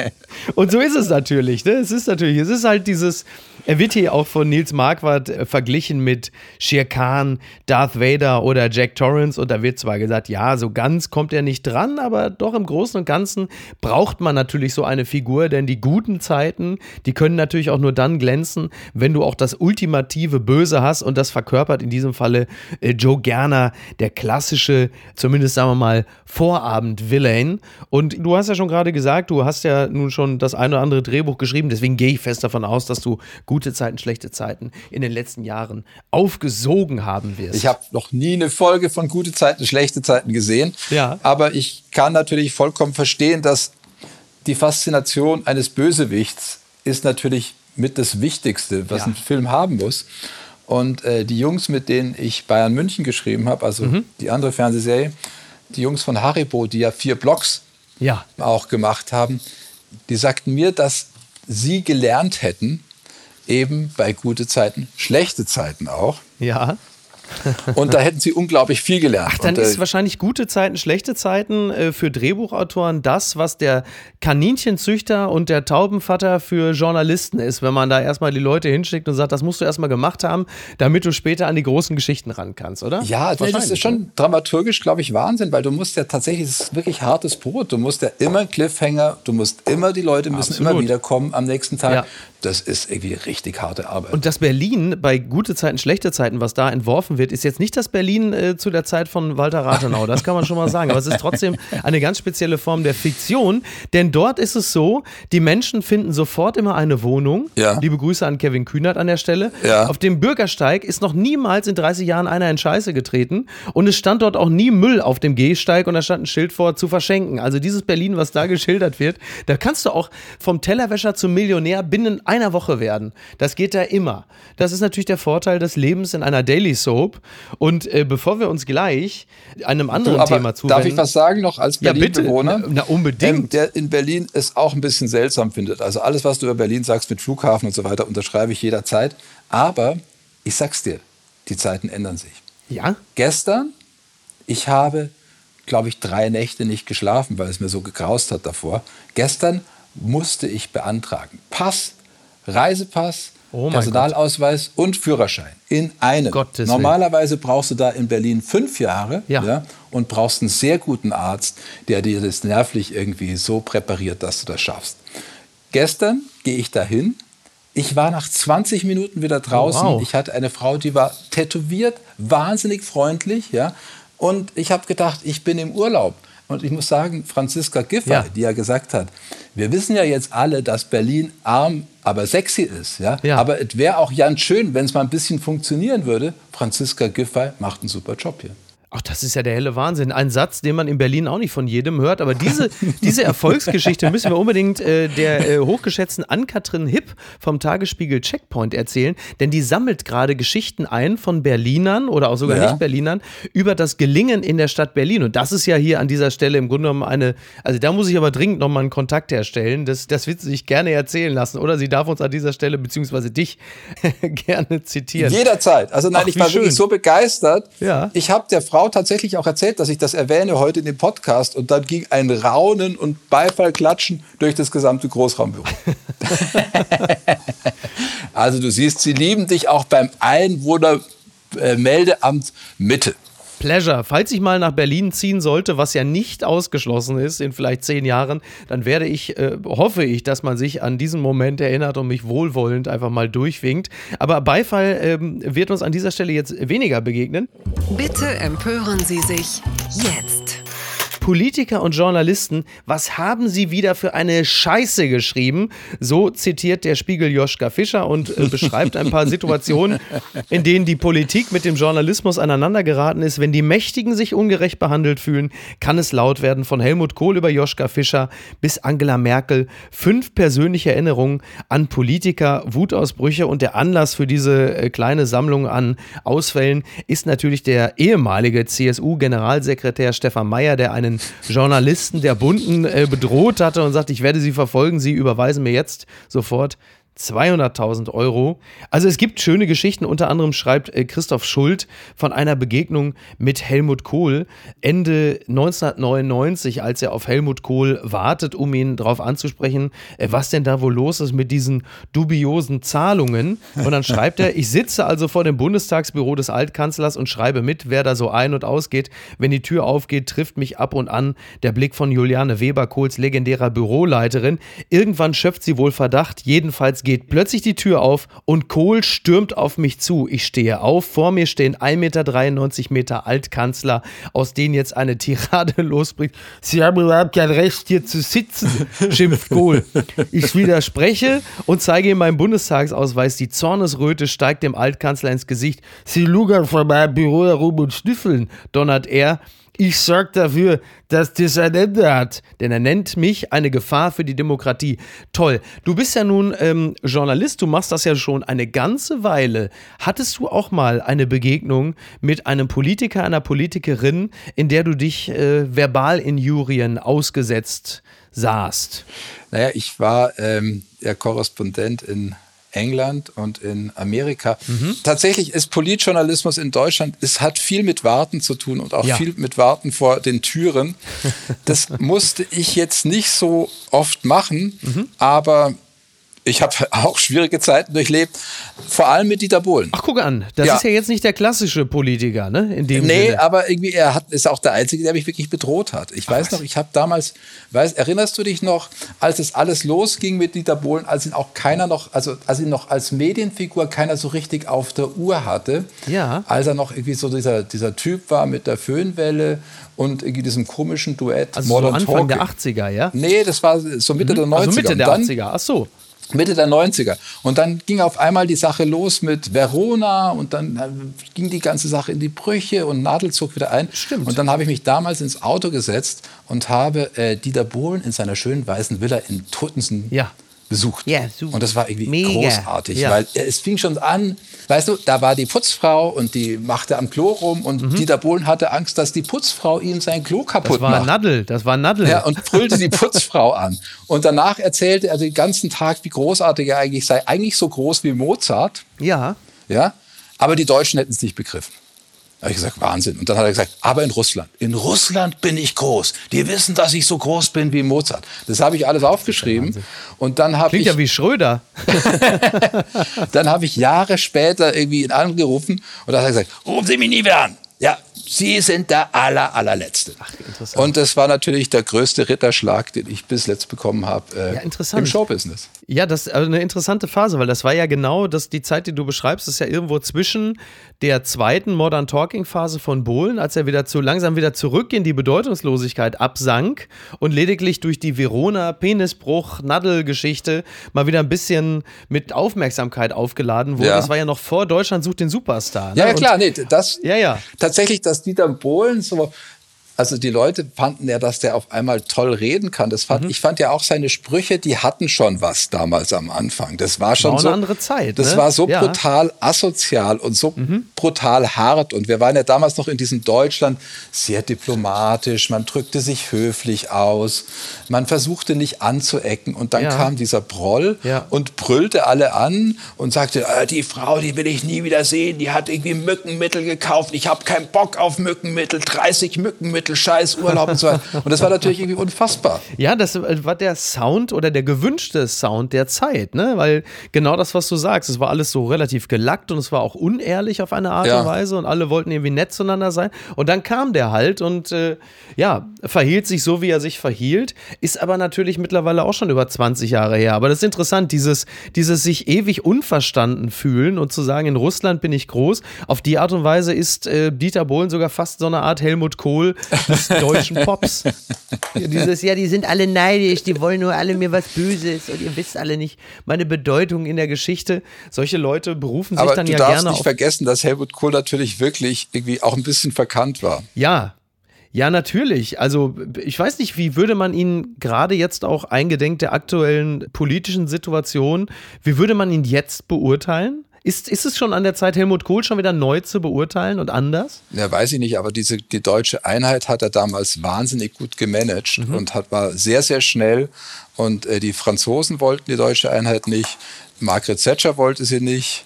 und, so ist es natürlich. Ne? Es ist natürlich, es ist halt dieses, er wird hier auch von Nils Marquardt äh, verglichen mit Shere Khan, Darth Vader oder Jack Torrance. Und da wird zwar gesagt, ja, so ganz kommt er nicht dran, aber doch im Großen und Ganzen braucht man natürlich so eine Figur, denn die guten Zeiten, die können natürlich auch nur dann glänzen, wenn du auch das ultimative Böse hast. Und das verkörpert in diesem Falle äh, Joe Gerner, der klassische, zumindest sagen wir mal, Vorabend-Villain. Und du hast ja schon gerade gesagt, du hast ja nun schon das ein oder andere Drehbuch geschrieben, deswegen gehe ich fest davon aus, dass du gute Zeiten, schlechte Zeiten in den letzten Jahren aufgesogen haben wirst. Ich habe noch nie eine Folge von gute Zeiten, schlechte Zeiten gesehen. Ja. Aber ich kann natürlich vollkommen verstehen, dass die Faszination eines Bösewichts ist natürlich mit das Wichtigste, was ja. ein Film haben muss. Und äh, die Jungs, mit denen ich Bayern München geschrieben habe, also mhm. die andere Fernsehserie, die Jungs von Haribo, die ja vier Blogs ja. auch gemacht haben, die sagten mir, dass sie gelernt hätten, eben bei gute Zeiten, schlechte Zeiten auch. Ja. und da hätten sie unglaublich viel gelernt. Ach, dann und, ist äh, wahrscheinlich gute Zeiten, schlechte Zeiten äh, für Drehbuchautoren das, was der Kaninchenzüchter und der Taubenvater für Journalisten ist, wenn man da erstmal die Leute hinschickt und sagt, das musst du erstmal gemacht haben, damit du später an die großen Geschichten ran kannst, oder? Ja, das ist schon ne? dramaturgisch, glaube ich, Wahnsinn, weil du musst ja tatsächlich, es ist wirklich hartes Brot. Du musst ja immer Cliffhanger, du musst immer, die Leute müssen Absolut. immer wiederkommen am nächsten Tag. Ja. Das ist irgendwie richtig harte Arbeit. Und das Berlin bei gute Zeiten, schlechte Zeiten, was da entworfen wird, ist jetzt nicht das Berlin äh, zu der Zeit von Walter Rathenau. Das kann man schon mal sagen. Aber es ist trotzdem eine ganz spezielle Form der Fiktion. Denn dort ist es so, die Menschen finden sofort immer eine Wohnung. Ja. Liebe Grüße an Kevin Kühnert an der Stelle. Ja. Auf dem Bürgersteig ist noch niemals in 30 Jahren einer in Scheiße getreten. Und es stand dort auch nie Müll auf dem Gehsteig und da stand ein Schild vor, zu verschenken. Also dieses Berlin, was da geschildert wird, da kannst du auch vom Tellerwäscher zum Millionär binnen einer Woche werden. Das geht da immer. Das ist natürlich der Vorteil des Lebens in einer Daily Soap. Und äh, bevor wir uns gleich einem anderen du, Thema zuwenden. Darf ich was sagen noch als Berlin-Bewohner? Ja, na, unbedingt. Ähm, der in Berlin es auch ein bisschen seltsam findet. Also alles, was du über Berlin sagst mit Flughafen und so weiter, unterschreibe ich jederzeit. Aber ich sag's dir, die Zeiten ändern sich. Ja? Gestern, ich habe, glaube ich, drei Nächte nicht geschlafen, weil es mir so gegraust hat davor. Gestern musste ich beantragen. Pass, Reisepass, oh Personalausweis Gott. und Führerschein in einem. Gottes Normalerweise brauchst du da in Berlin fünf Jahre ja. Ja, und brauchst einen sehr guten Arzt, der dir das nervlich irgendwie so präpariert, dass du das schaffst. Gestern gehe ich dahin. Ich war nach 20 Minuten wieder draußen. Oh, wow. Ich hatte eine Frau, die war tätowiert, wahnsinnig freundlich, ja. Und ich habe gedacht, ich bin im Urlaub. Und ich muss sagen, Franziska Giffey, ja. die ja gesagt hat, wir wissen ja jetzt alle, dass Berlin arm, aber sexy ist. Ja? ja. Aber es wäre auch ganz schön, wenn es mal ein bisschen funktionieren würde. Franziska Giffey macht einen super Job hier. Ach, das ist ja der helle Wahnsinn. Ein Satz, den man in Berlin auch nicht von jedem hört. Aber diese, diese Erfolgsgeschichte müssen wir unbedingt äh, der äh, hochgeschätzten Ann-Kathrin Hipp vom Tagesspiegel Checkpoint erzählen. Denn die sammelt gerade Geschichten ein von Berlinern oder auch sogar ja. Nicht-Berlinern über das Gelingen in der Stadt Berlin. Und das ist ja hier an dieser Stelle im Grunde genommen eine, also da muss ich aber dringend nochmal einen Kontakt herstellen. Das, das wird sie sich gerne erzählen lassen. Oder sie darf uns an dieser Stelle, beziehungsweise dich, gerne zitieren. Jederzeit. Also nein, Ach, ich war schön. wirklich so begeistert. Ja. Ich habe der Frau Frau tatsächlich auch erzählt, dass ich das erwähne heute in dem Podcast. Und dann ging ein Raunen und Beifallklatschen durch das gesamte Großraumbüro. also du siehst, sie lieben dich auch beim Einwohnermeldeamt Mitte. Pleasure. Falls ich mal nach Berlin ziehen sollte, was ja nicht ausgeschlossen ist in vielleicht zehn Jahren, dann werde ich, äh, hoffe ich, dass man sich an diesen Moment erinnert und mich wohlwollend einfach mal durchwinkt. Aber Beifall ähm, wird uns an dieser Stelle jetzt weniger begegnen. Bitte empören Sie sich jetzt. Politiker und Journalisten, was haben sie wieder für eine Scheiße geschrieben? So zitiert der Spiegel Joschka Fischer und äh, beschreibt ein paar Situationen, in denen die Politik mit dem Journalismus aneinandergeraten ist. Wenn die Mächtigen sich ungerecht behandelt fühlen, kann es laut werden von Helmut Kohl über Joschka Fischer bis Angela Merkel. Fünf persönliche Erinnerungen an Politiker, Wutausbrüche und der Anlass für diese äh, kleine Sammlung an Ausfällen ist natürlich der ehemalige CSU-Generalsekretär Stefan Mayer, der einen Journalisten der Bunden äh, bedroht hatte und sagt, ich werde Sie verfolgen, Sie überweisen mir jetzt sofort 200.000 Euro. Also es gibt schöne Geschichten, unter anderem schreibt äh, Christoph Schuld von einer Begegnung mit Helmut Kohl Ende 1999, als er auf Helmut Kohl wartet, um ihn darauf anzusprechen, äh, was denn da wohl los ist mit diesen dubiosen Zahlungen. Und dann schreibt er, ich sitze also vor dem Bundestagsbüro des Altkanzlers und schreibe mit, wer da so ein- und ausgeht. Wenn die Tür aufgeht, trifft mich ab und an der Blick von Juliane Weber, Kohls legendärer Büroleiterin. Irgendwann schöpft sie wohl Verdacht, jedenfalls geht plötzlich die Tür auf und Kohl stürmt auf mich zu. Ich stehe auf, vor mir stehen 1,93 Meter, Meter Altkanzler, aus denen jetzt eine Tirade losbricht. Sie haben überhaupt kein Recht, hier zu sitzen, schimpft Kohl. Ich widerspreche und zeige ihm meinen Bundestagsausweis. Die Zornesröte steigt dem Altkanzler ins Gesicht. Sie lugern vor meinem Büro herum und schnüffeln, donnert er. Ich sorge dafür, dass das ein Ende hat. Denn er nennt mich eine Gefahr für die Demokratie. Toll. Du bist ja nun ähm, Journalist, du machst das ja schon eine ganze Weile. Hattest du auch mal eine Begegnung mit einem Politiker, einer Politikerin, in der du dich äh, verbal in Jurien ausgesetzt sahst? Naja, ich war ähm, ja Korrespondent in England und in Amerika. Mhm. Tatsächlich ist Politjournalismus in Deutschland, es hat viel mit Warten zu tun und auch ja. viel mit Warten vor den Türen. Das musste ich jetzt nicht so oft machen, mhm. aber ich habe auch schwierige Zeiten durchlebt, vor allem mit Dieter Bohlen. Ach, guck an, das ja. ist ja jetzt nicht der klassische Politiker, ne? In dem nee, Sinne. aber irgendwie, er hat, ist auch der Einzige, der mich wirklich bedroht hat. Ich Ach, weiß noch, ich habe damals, weiß, erinnerst du dich noch, als es alles losging mit Dieter Bohlen, als ihn auch keiner noch, also als ihn noch als Medienfigur keiner so richtig auf der Uhr hatte. Ja. Als er noch irgendwie so dieser, dieser Typ war mit der Föhnwelle und irgendwie diesem komischen Duett also Modern so Anfang Talking. der 80er, ja? Nee, das war so Mitte mhm. der 90er. Also Mitte der 80er, ach so. Mitte der 90er. Und dann ging auf einmal die Sache los mit Verona und dann äh, ging die ganze Sache in die Brüche und Nadel zog wieder ein. Stimmt. Und dann habe ich mich damals ins Auto gesetzt und habe äh, Dieter Bohlen in seiner schönen weißen Villa in Tottensen ja besucht. Ja, super. Und das war irgendwie Mega. großartig, ja. weil es fing schon an, weißt du, da war die Putzfrau und die machte am Klo rum und mhm. Dieter Bohlen hatte Angst, dass die Putzfrau ihm sein Klo kaputt macht. Das war Nadel, das war Nadel. Ja, und brüllte die Putzfrau an. Und danach erzählte er den ganzen Tag, wie großartig er eigentlich sei. Eigentlich so groß wie Mozart. Ja. Ja, aber die Deutschen hätten es nicht begriffen. Da habe ich gesagt, Wahnsinn. Und dann hat er gesagt, aber in Russland. In Russland bin ich groß. Die wissen, dass ich so groß bin wie Mozart. Das habe ich alles aufgeschrieben. Und dann habe ich. Klingt ja wie Schröder. dann habe ich Jahre später irgendwie ihn angerufen und dann hat er gesagt, rufen Sie mich nie wieder an. Ja, Sie sind der aller, allerletzte. Ach, interessant. Und das war natürlich der größte Ritterschlag, den ich bis jetzt bekommen habe äh, ja, im Showbusiness. Ja, das ist also eine interessante Phase, weil das war ja genau das, die Zeit, die du beschreibst, ist ja irgendwo zwischen der zweiten Modern Talking Phase von Bohlen, als er wieder zu langsam wieder zurück in die Bedeutungslosigkeit absank und lediglich durch die Verona Penisbruch Nadel Geschichte mal wieder ein bisschen mit Aufmerksamkeit aufgeladen wurde. Ja. Das war ja noch vor Deutschland sucht den Superstar. Ne? Ja, ja, klar, nee, das ja, ja. tatsächlich das dass Dieter Bohlen so also die Leute fanden ja, dass der auf einmal toll reden kann. Das fand, mhm. Ich fand ja auch seine Sprüche, die hatten schon was damals am Anfang. Das war schon war so eine andere Zeit. Das ne? war so ja. brutal asozial und so mhm. brutal hart. Und wir waren ja damals noch in diesem Deutschland sehr diplomatisch. Man drückte sich höflich aus. Man versuchte nicht anzuecken. Und dann ja. kam dieser Proll ja. und brüllte alle an und sagte, äh, die Frau, die will ich nie wieder sehen. Die hat irgendwie Mückenmittel gekauft. Ich habe keinen Bock auf Mückenmittel. 30 Mückenmittel Mittel, scheiß Urlaub und so weiter. Und das war natürlich irgendwie unfassbar. Ja, das war der Sound oder der gewünschte Sound der Zeit, ne? Weil genau das, was du sagst, es war alles so relativ gelackt und es war auch unehrlich auf eine Art ja. und Weise und alle wollten irgendwie nett zueinander sein. Und dann kam der halt und äh, ja, verhielt sich so, wie er sich verhielt, ist aber natürlich mittlerweile auch schon über 20 Jahre her. Aber das ist interessant, dieses, dieses sich ewig unverstanden fühlen und zu sagen, in Russland bin ich groß. Auf die Art und Weise ist äh, Dieter Bohlen sogar fast so eine Art Helmut Kohl des deutschen Pops. Dieses, ja, die sind alle neidisch, die wollen nur alle mir was Böses und ihr wisst alle nicht meine Bedeutung in der Geschichte. Solche Leute berufen sich Aber dann ja gerne auf. Du darfst nicht vergessen, dass Helmut Kohl natürlich wirklich irgendwie auch ein bisschen verkannt war. Ja, ja, natürlich. Also ich weiß nicht, wie würde man ihn gerade jetzt auch eingedenk der aktuellen politischen Situation, wie würde man ihn jetzt beurteilen? Ist, ist es schon an der Zeit, Helmut Kohl schon wieder neu zu beurteilen und anders? Ja, weiß ich nicht, aber diese, die deutsche Einheit hat er damals wahnsinnig gut gemanagt mhm. und hat, war sehr, sehr schnell. Und äh, die Franzosen wollten die deutsche Einheit nicht, Margaret Thatcher wollte sie nicht.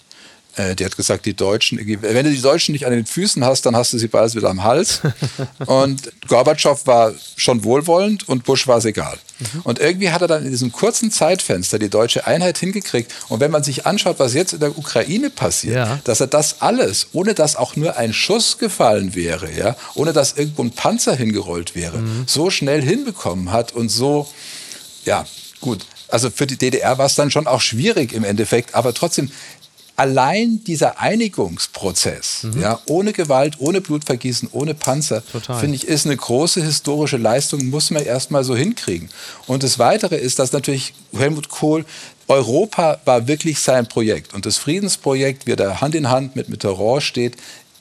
Äh, die hat gesagt, die Deutschen, wenn du die Deutschen nicht an den Füßen hast, dann hast du sie bald wieder am Hals. und Gorbatschow war schon wohlwollend und Bush war es egal. Mhm. Und irgendwie hat er dann in diesem kurzen Zeitfenster die deutsche Einheit hingekriegt. Und wenn man sich anschaut, was jetzt in der Ukraine passiert, ja. dass er das alles, ohne dass auch nur ein Schuss gefallen wäre, ja, ohne dass irgendwo ein Panzer hingerollt wäre, mhm. so schnell hinbekommen hat und so, ja, gut. Also für die DDR war es dann schon auch schwierig im Endeffekt, aber trotzdem, allein dieser Einigungsprozess, mhm. ja, ohne Gewalt, ohne Blutvergießen, ohne Panzer, finde ich, ist eine große historische Leistung, muss man erstmal so hinkriegen. Und das Weitere ist, dass natürlich Helmut Kohl Europa war wirklich sein Projekt und das Friedensprojekt, wie er da Hand in Hand mit Mitterrand steht,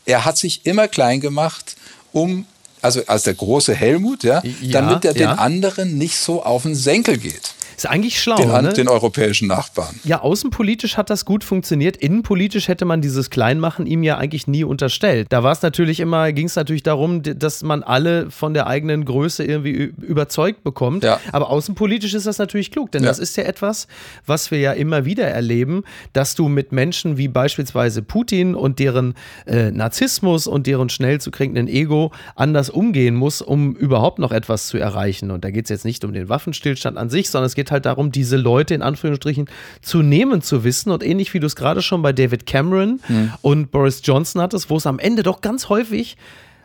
er hat sich immer klein gemacht, um also als der große Helmut, ja, ja damit er ja. den anderen nicht so auf den Senkel geht. Ist eigentlich schlau. Den, ne? den europäischen Nachbarn. Ja, außenpolitisch hat das gut funktioniert. Innenpolitisch hätte man dieses Kleinmachen ihm ja eigentlich nie unterstellt. Da war es natürlich immer, ging es natürlich darum, dass man alle von der eigenen Größe irgendwie überzeugt bekommt. Ja. Aber außenpolitisch ist das natürlich klug, denn ja. das ist ja etwas, was wir ja immer wieder erleben, dass du mit Menschen wie beispielsweise Putin und deren äh, Narzissmus und deren schnell zu kriegenden Ego anders umgehen musst, um überhaupt noch etwas zu erreichen. Und da geht es jetzt nicht um den Waffenstillstand an sich, sondern es geht halt darum, diese Leute in Anführungsstrichen zu nehmen zu wissen. Und ähnlich wie du es gerade schon bei David Cameron mhm. und Boris Johnson hattest, wo es am Ende doch ganz häufig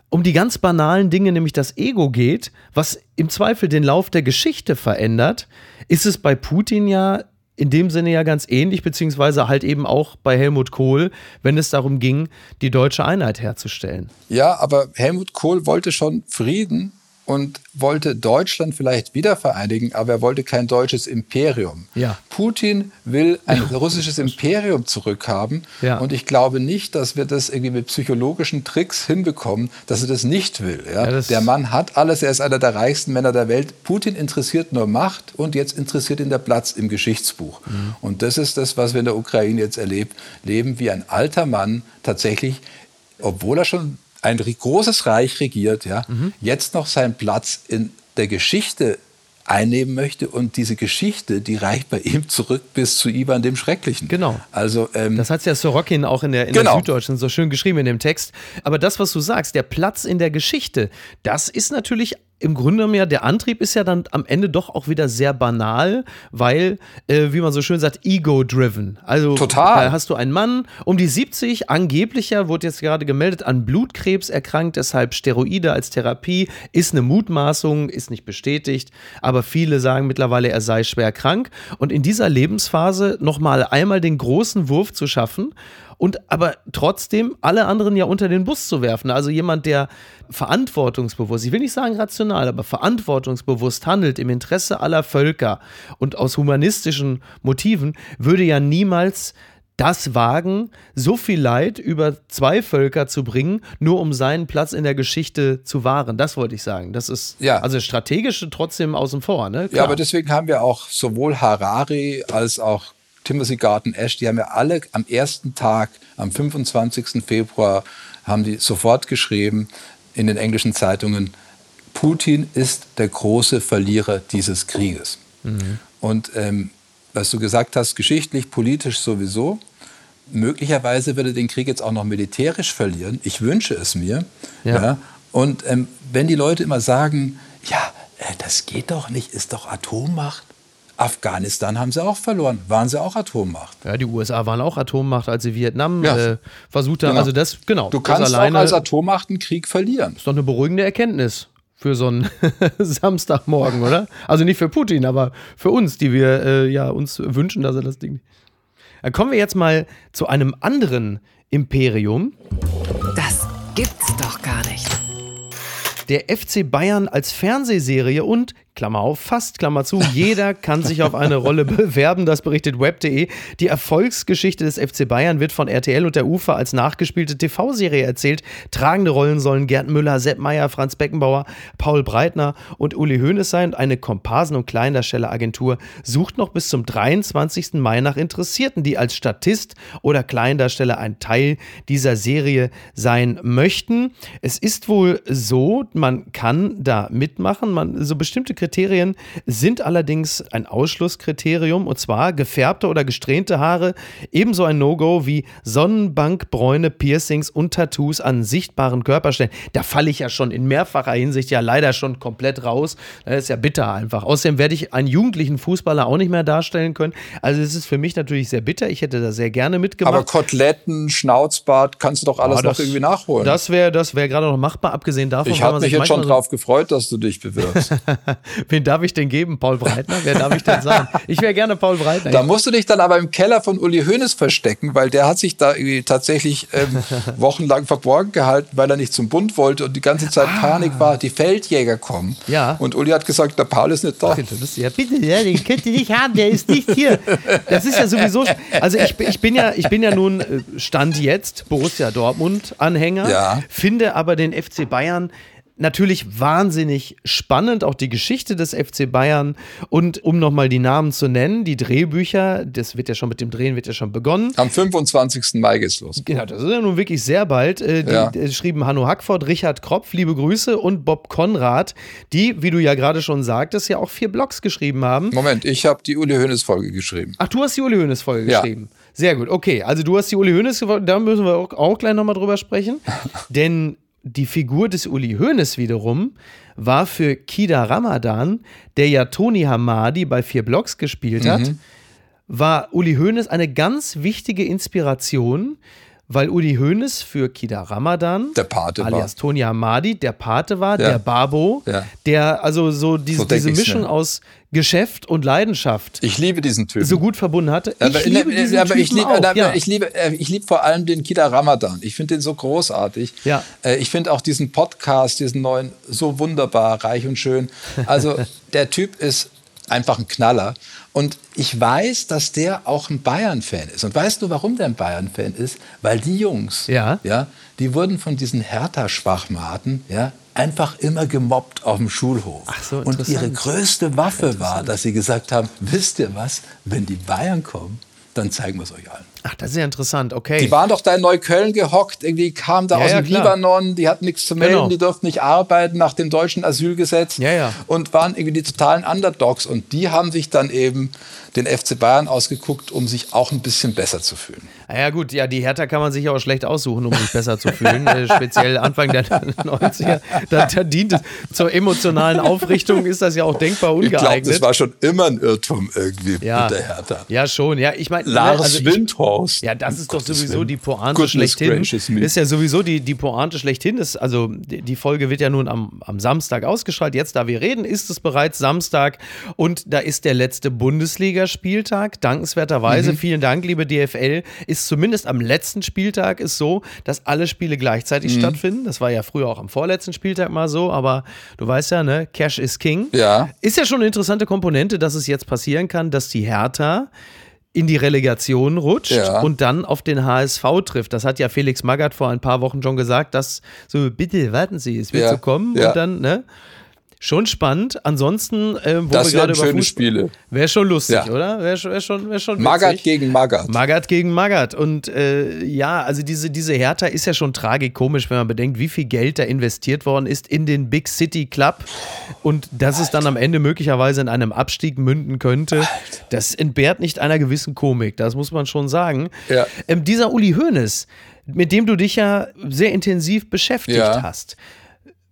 um die ganz banalen Dinge, nämlich das Ego geht, was im Zweifel den Lauf der Geschichte verändert, ist es bei Putin ja in dem Sinne ja ganz ähnlich, beziehungsweise halt eben auch bei Helmut Kohl, wenn es darum ging, die deutsche Einheit herzustellen. Ja, aber Helmut Kohl wollte schon Frieden und wollte Deutschland vielleicht wieder vereinigen, aber er wollte kein deutsches Imperium. Ja. Putin will ein ja. russisches Imperium zurückhaben ja. und ich glaube nicht, dass wir das irgendwie mit psychologischen Tricks hinbekommen, dass er das nicht will. Ja? der Mann hat alles, er ist einer der reichsten Männer der Welt. Putin interessiert nur Macht und jetzt interessiert ihn der Platz im Geschichtsbuch. Mhm. Und das ist das, was wir in der Ukraine jetzt erleben, leben wie ein alter Mann tatsächlich, obwohl er schon ein großes Reich regiert, ja, mhm. jetzt noch seinen Platz in der Geschichte einnehmen möchte und diese Geschichte, die reicht bei ihm zurück bis zu Ivan dem Schrecklichen. Genau. Also ähm, das hat ja Sorokin auch in der, in genau. der Süddeutschen so schön geschrieben in dem Text. Aber das, was du sagst, der Platz in der Geschichte, das ist natürlich im Grunde genommen ja, der Antrieb ist ja dann am Ende doch auch wieder sehr banal, weil, äh, wie man so schön sagt, ego-driven. Also Total. da hast du einen Mann um die 70, angeblicher, wurde jetzt gerade gemeldet, an Blutkrebs erkrankt, deshalb Steroide als Therapie, ist eine Mutmaßung, ist nicht bestätigt, aber viele sagen mittlerweile, er sei schwer krank. Und in dieser Lebensphase nochmal einmal den großen Wurf zu schaffen und aber trotzdem alle anderen ja unter den Bus zu werfen. Also jemand, der verantwortungsbewusst, ich will nicht sagen rational, aber verantwortungsbewusst handelt im Interesse aller Völker und aus humanistischen Motiven, würde ja niemals das wagen, so viel Leid über zwei Völker zu bringen, nur um seinen Platz in der Geschichte zu wahren. Das wollte ich sagen. Das ist Ja. also strategisch trotzdem außen vor. Ne? Ja, aber deswegen haben wir auch sowohl Harari als auch Timothy Garten Ash, die haben ja alle am ersten Tag, am 25. Februar, haben die sofort geschrieben in den englischen Zeitungen, Putin ist der große Verlierer dieses Krieges. Und ähm, was du gesagt hast, geschichtlich, politisch sowieso, möglicherweise wird er den Krieg jetzt auch noch militärisch verlieren. Ich wünsche es mir. Ja. Ja. Und ähm, wenn die Leute immer sagen, ja, äh, das geht doch nicht, ist doch Atommacht. Afghanistan haben sie auch verloren, waren sie auch Atommacht. ja, die USA waren auch Atommacht, als sie Vietnam Ja. äh, versucht haben. Genau. Also das, genau. Du kannst alleine auch als Atommacht einen Krieg verlieren. ist doch eine beruhigende Erkenntnis für so einen Samstagmorgen, oder? Also nicht für Putin, aber für uns, die wir äh, ja uns wünschen, dass er das Ding. Dann kommen wir jetzt mal zu einem anderen Imperium. Das gibt's doch gar nicht. Der FC Bayern als Fernsehserie und, Klammer auf, fast, Klammer zu, jeder kann sich auf eine Rolle bewerben, das berichtet web.de. Die Erfolgsgeschichte des FC Bayern wird von RTL und der UFA als nachgespielte TV-Serie erzählt. Tragende Rollen sollen Gerd Müller, Sepp Meyer, Franz Beckenbauer, Paul Breitner und Uli Hoeneß sein. Eine Komparsen- und Kleindarstelleragentur sucht noch bis zum 23. Mai nach Interessierten, die als Statist oder Kleindarsteller ein Teil dieser Serie sein möchten. Es ist wohl so, man kann da mitmachen. Man, so bestimmte Kriterien sind allerdings ein Ausschlusskriterium und zwar gefärbte oder gesträhnte Haare, ebenso ein No-Go wie Sonnenbankbräune, Piercings und Tattoos an sichtbaren Körperstellen. Da falle ich ja schon in mehrfacher Hinsicht ja leider schon komplett raus. Das ist ja bitter einfach. Außerdem werde ich einen jugendlichen Fußballer auch nicht mehr darstellen können. Also es ist für mich natürlich sehr bitter. Ich hätte da sehr gerne mitgemacht. Aber Koteletten, Schnauzbart, kannst du doch alles Ah, noch irgendwie nachholen. Das wäre das wär gerade noch machbar, abgesehen davon. ich habe mich jetzt schon drauf gefreut, dass du dich bewirbst. Wen darf ich denn geben? Paul Breitner? Wer darf ich denn sein? Ich wäre gerne Paul Breitner. Da musst du dich dann aber im Keller von Uli Hoeneß verstecken, weil der hat sich da tatsächlich ähm, wochenlang verborgen gehalten, weil er nicht zum Bund wollte und die ganze Zeit Panik war, die Feldjäger kommen. Ah. Ja. Und Uli hat gesagt, der Paul ist nicht da. Ja, bitte, ja, den könnt ihr nicht haben, der ist nicht hier. Das ist ja sowieso. Also ich, ich, bin, ja, ich bin ja nun äh, Stand jetzt Borussia Dortmund-Anhänger, Ja. finde aber den FC Bayern natürlich wahnsinnig spannend, auch die Geschichte des FC Bayern. Und um nochmal die Namen zu nennen, die Drehbücher, das wird ja schon mit dem Drehen, wird ja schon begonnen. Am 25. Mai geht's los. Genau, das ist ja nun wirklich sehr bald. Äh, die Ja. äh, schrieben Hanno Hackford, Richard Kropf, liebe Grüße und Bob Konrad, die, wie du ja gerade schon sagtest, ja auch vier Blogs geschrieben haben. Moment, ich habe die Uli Hoeneß Folge geschrieben. Ach, du hast die Uli Hoeneß Folge Ja. geschrieben. Sehr gut, okay. Also du hast die Uli Hoeneß, da müssen wir auch, auch gleich nochmal drüber sprechen. Denn die Figur des Uli Hoeneß wiederum war für Kida Ramadan, der ja Tony Hamadi bei vier Blocks gespielt hat, Mhm. war Uli Hoeneß eine ganz wichtige Inspiration, weil Uli Hoeneß für Kida Ramadan, Der Pate war. alias Tony Hamadi, der Pate war, Ja. der Babo, Ja. der also so, diese, So diese Mischung mir. aus Geschäft und Leidenschaft Ich liebe diesen Typen. so gut verbunden hatte. Aber, ich liebe ne, diesen aber ich liebe, auch. aber ja. ich liebe, äh, ich liebe vor allem den Kida Ramadan. Ich finde den so großartig. Ja. Äh, Ich finde auch diesen Podcast, diesen neuen, so wunderbar, reich und schön. Also der Typ ist einfach ein Knaller. Und ich weiß, dass der auch ein Bayern-Fan ist. Und weißt du, warum der ein Bayern-Fan ist? Weil die Jungs, Ja. ja, die wurden von diesen Hertha-Schwachmaten, ja, einfach immer gemobbt auf dem Schulhof. Ach so, und ihre größte Waffe war, dass sie gesagt haben, wisst ihr was, wenn die Bayern kommen, dann zeigen wir es euch allen. Ach, das ist ja interessant, okay. Die waren doch da in Neukölln gehockt, irgendwie kamen da Ja, aus ja, dem klar. Libanon, die hatten nichts zu melden, Genau. die durften nicht arbeiten nach dem deutschen Asylgesetz Ja, ja. und waren irgendwie die totalen Underdogs und die haben sich dann eben den FC Bayern ausgeguckt, um sich auch ein bisschen besser zu fühlen. Ah ja gut, ja, die Hertha kann man sich auch schlecht aussuchen, um sich besser zu fühlen. äh, speziell Anfang der 90er. Da, da dient es zur emotionalen Aufrichtung, ist das ja auch denkbar Ich glaube, ungeeignet. das war schon immer ein Irrtum irgendwie ja. mit der Hertha. ja, schon. Ja, ich meine, Lars also ich, Windhorst. Ja, das ist doch sowieso die Pointe Goodness schlechthin. Ist ja sowieso die, die Pointe schlechthin. Ist, also die, die Folge wird ja nun am, am Samstag ausgestrahlt. Jetzt, da wir reden, ist es bereits Samstag und da ist der letzte Bundesligaspieltag. Dankenswerterweise, Mhm. vielen Dank, liebe DFL, ist zumindest am letzten Spieltag ist so, dass alle Spiele gleichzeitig Mhm. stattfinden. Das war ja früher auch am vorletzten Spieltag mal so, aber du weißt ja, ne, Cash is King. Ja. Ist ja schon eine interessante Komponente, dass es jetzt passieren kann, dass die Hertha in die Relegation rutscht Ja. und dann auf den HSV trifft. Das hat ja Felix Magath vor ein paar Wochen schon gesagt, dass so, bitte warten Sie, es wird Ja. so kommen Ja. und dann, ne? Schon spannend. Ansonsten, äh, wo Das wir gerade über schöne Fußball- Spiele. Wäre schon lustig, Ja. oder? Wäre schon, wär schon, wär schon Magath gegen Magath. Magath gegen Magath. Und äh, ja, also diese, diese Hertha ist ja schon tragikomisch, wenn man bedenkt, wie viel Geld da investiert worden ist in den Big City Club. Und dass es dann am Ende möglicherweise in einem Abstieg münden könnte, das entbehrt nicht einer gewissen Komik. Das muss man schon sagen. Ja. Ähm, dieser Uli Hoeneß, mit dem du dich ja sehr intensiv beschäftigt Ja. hast,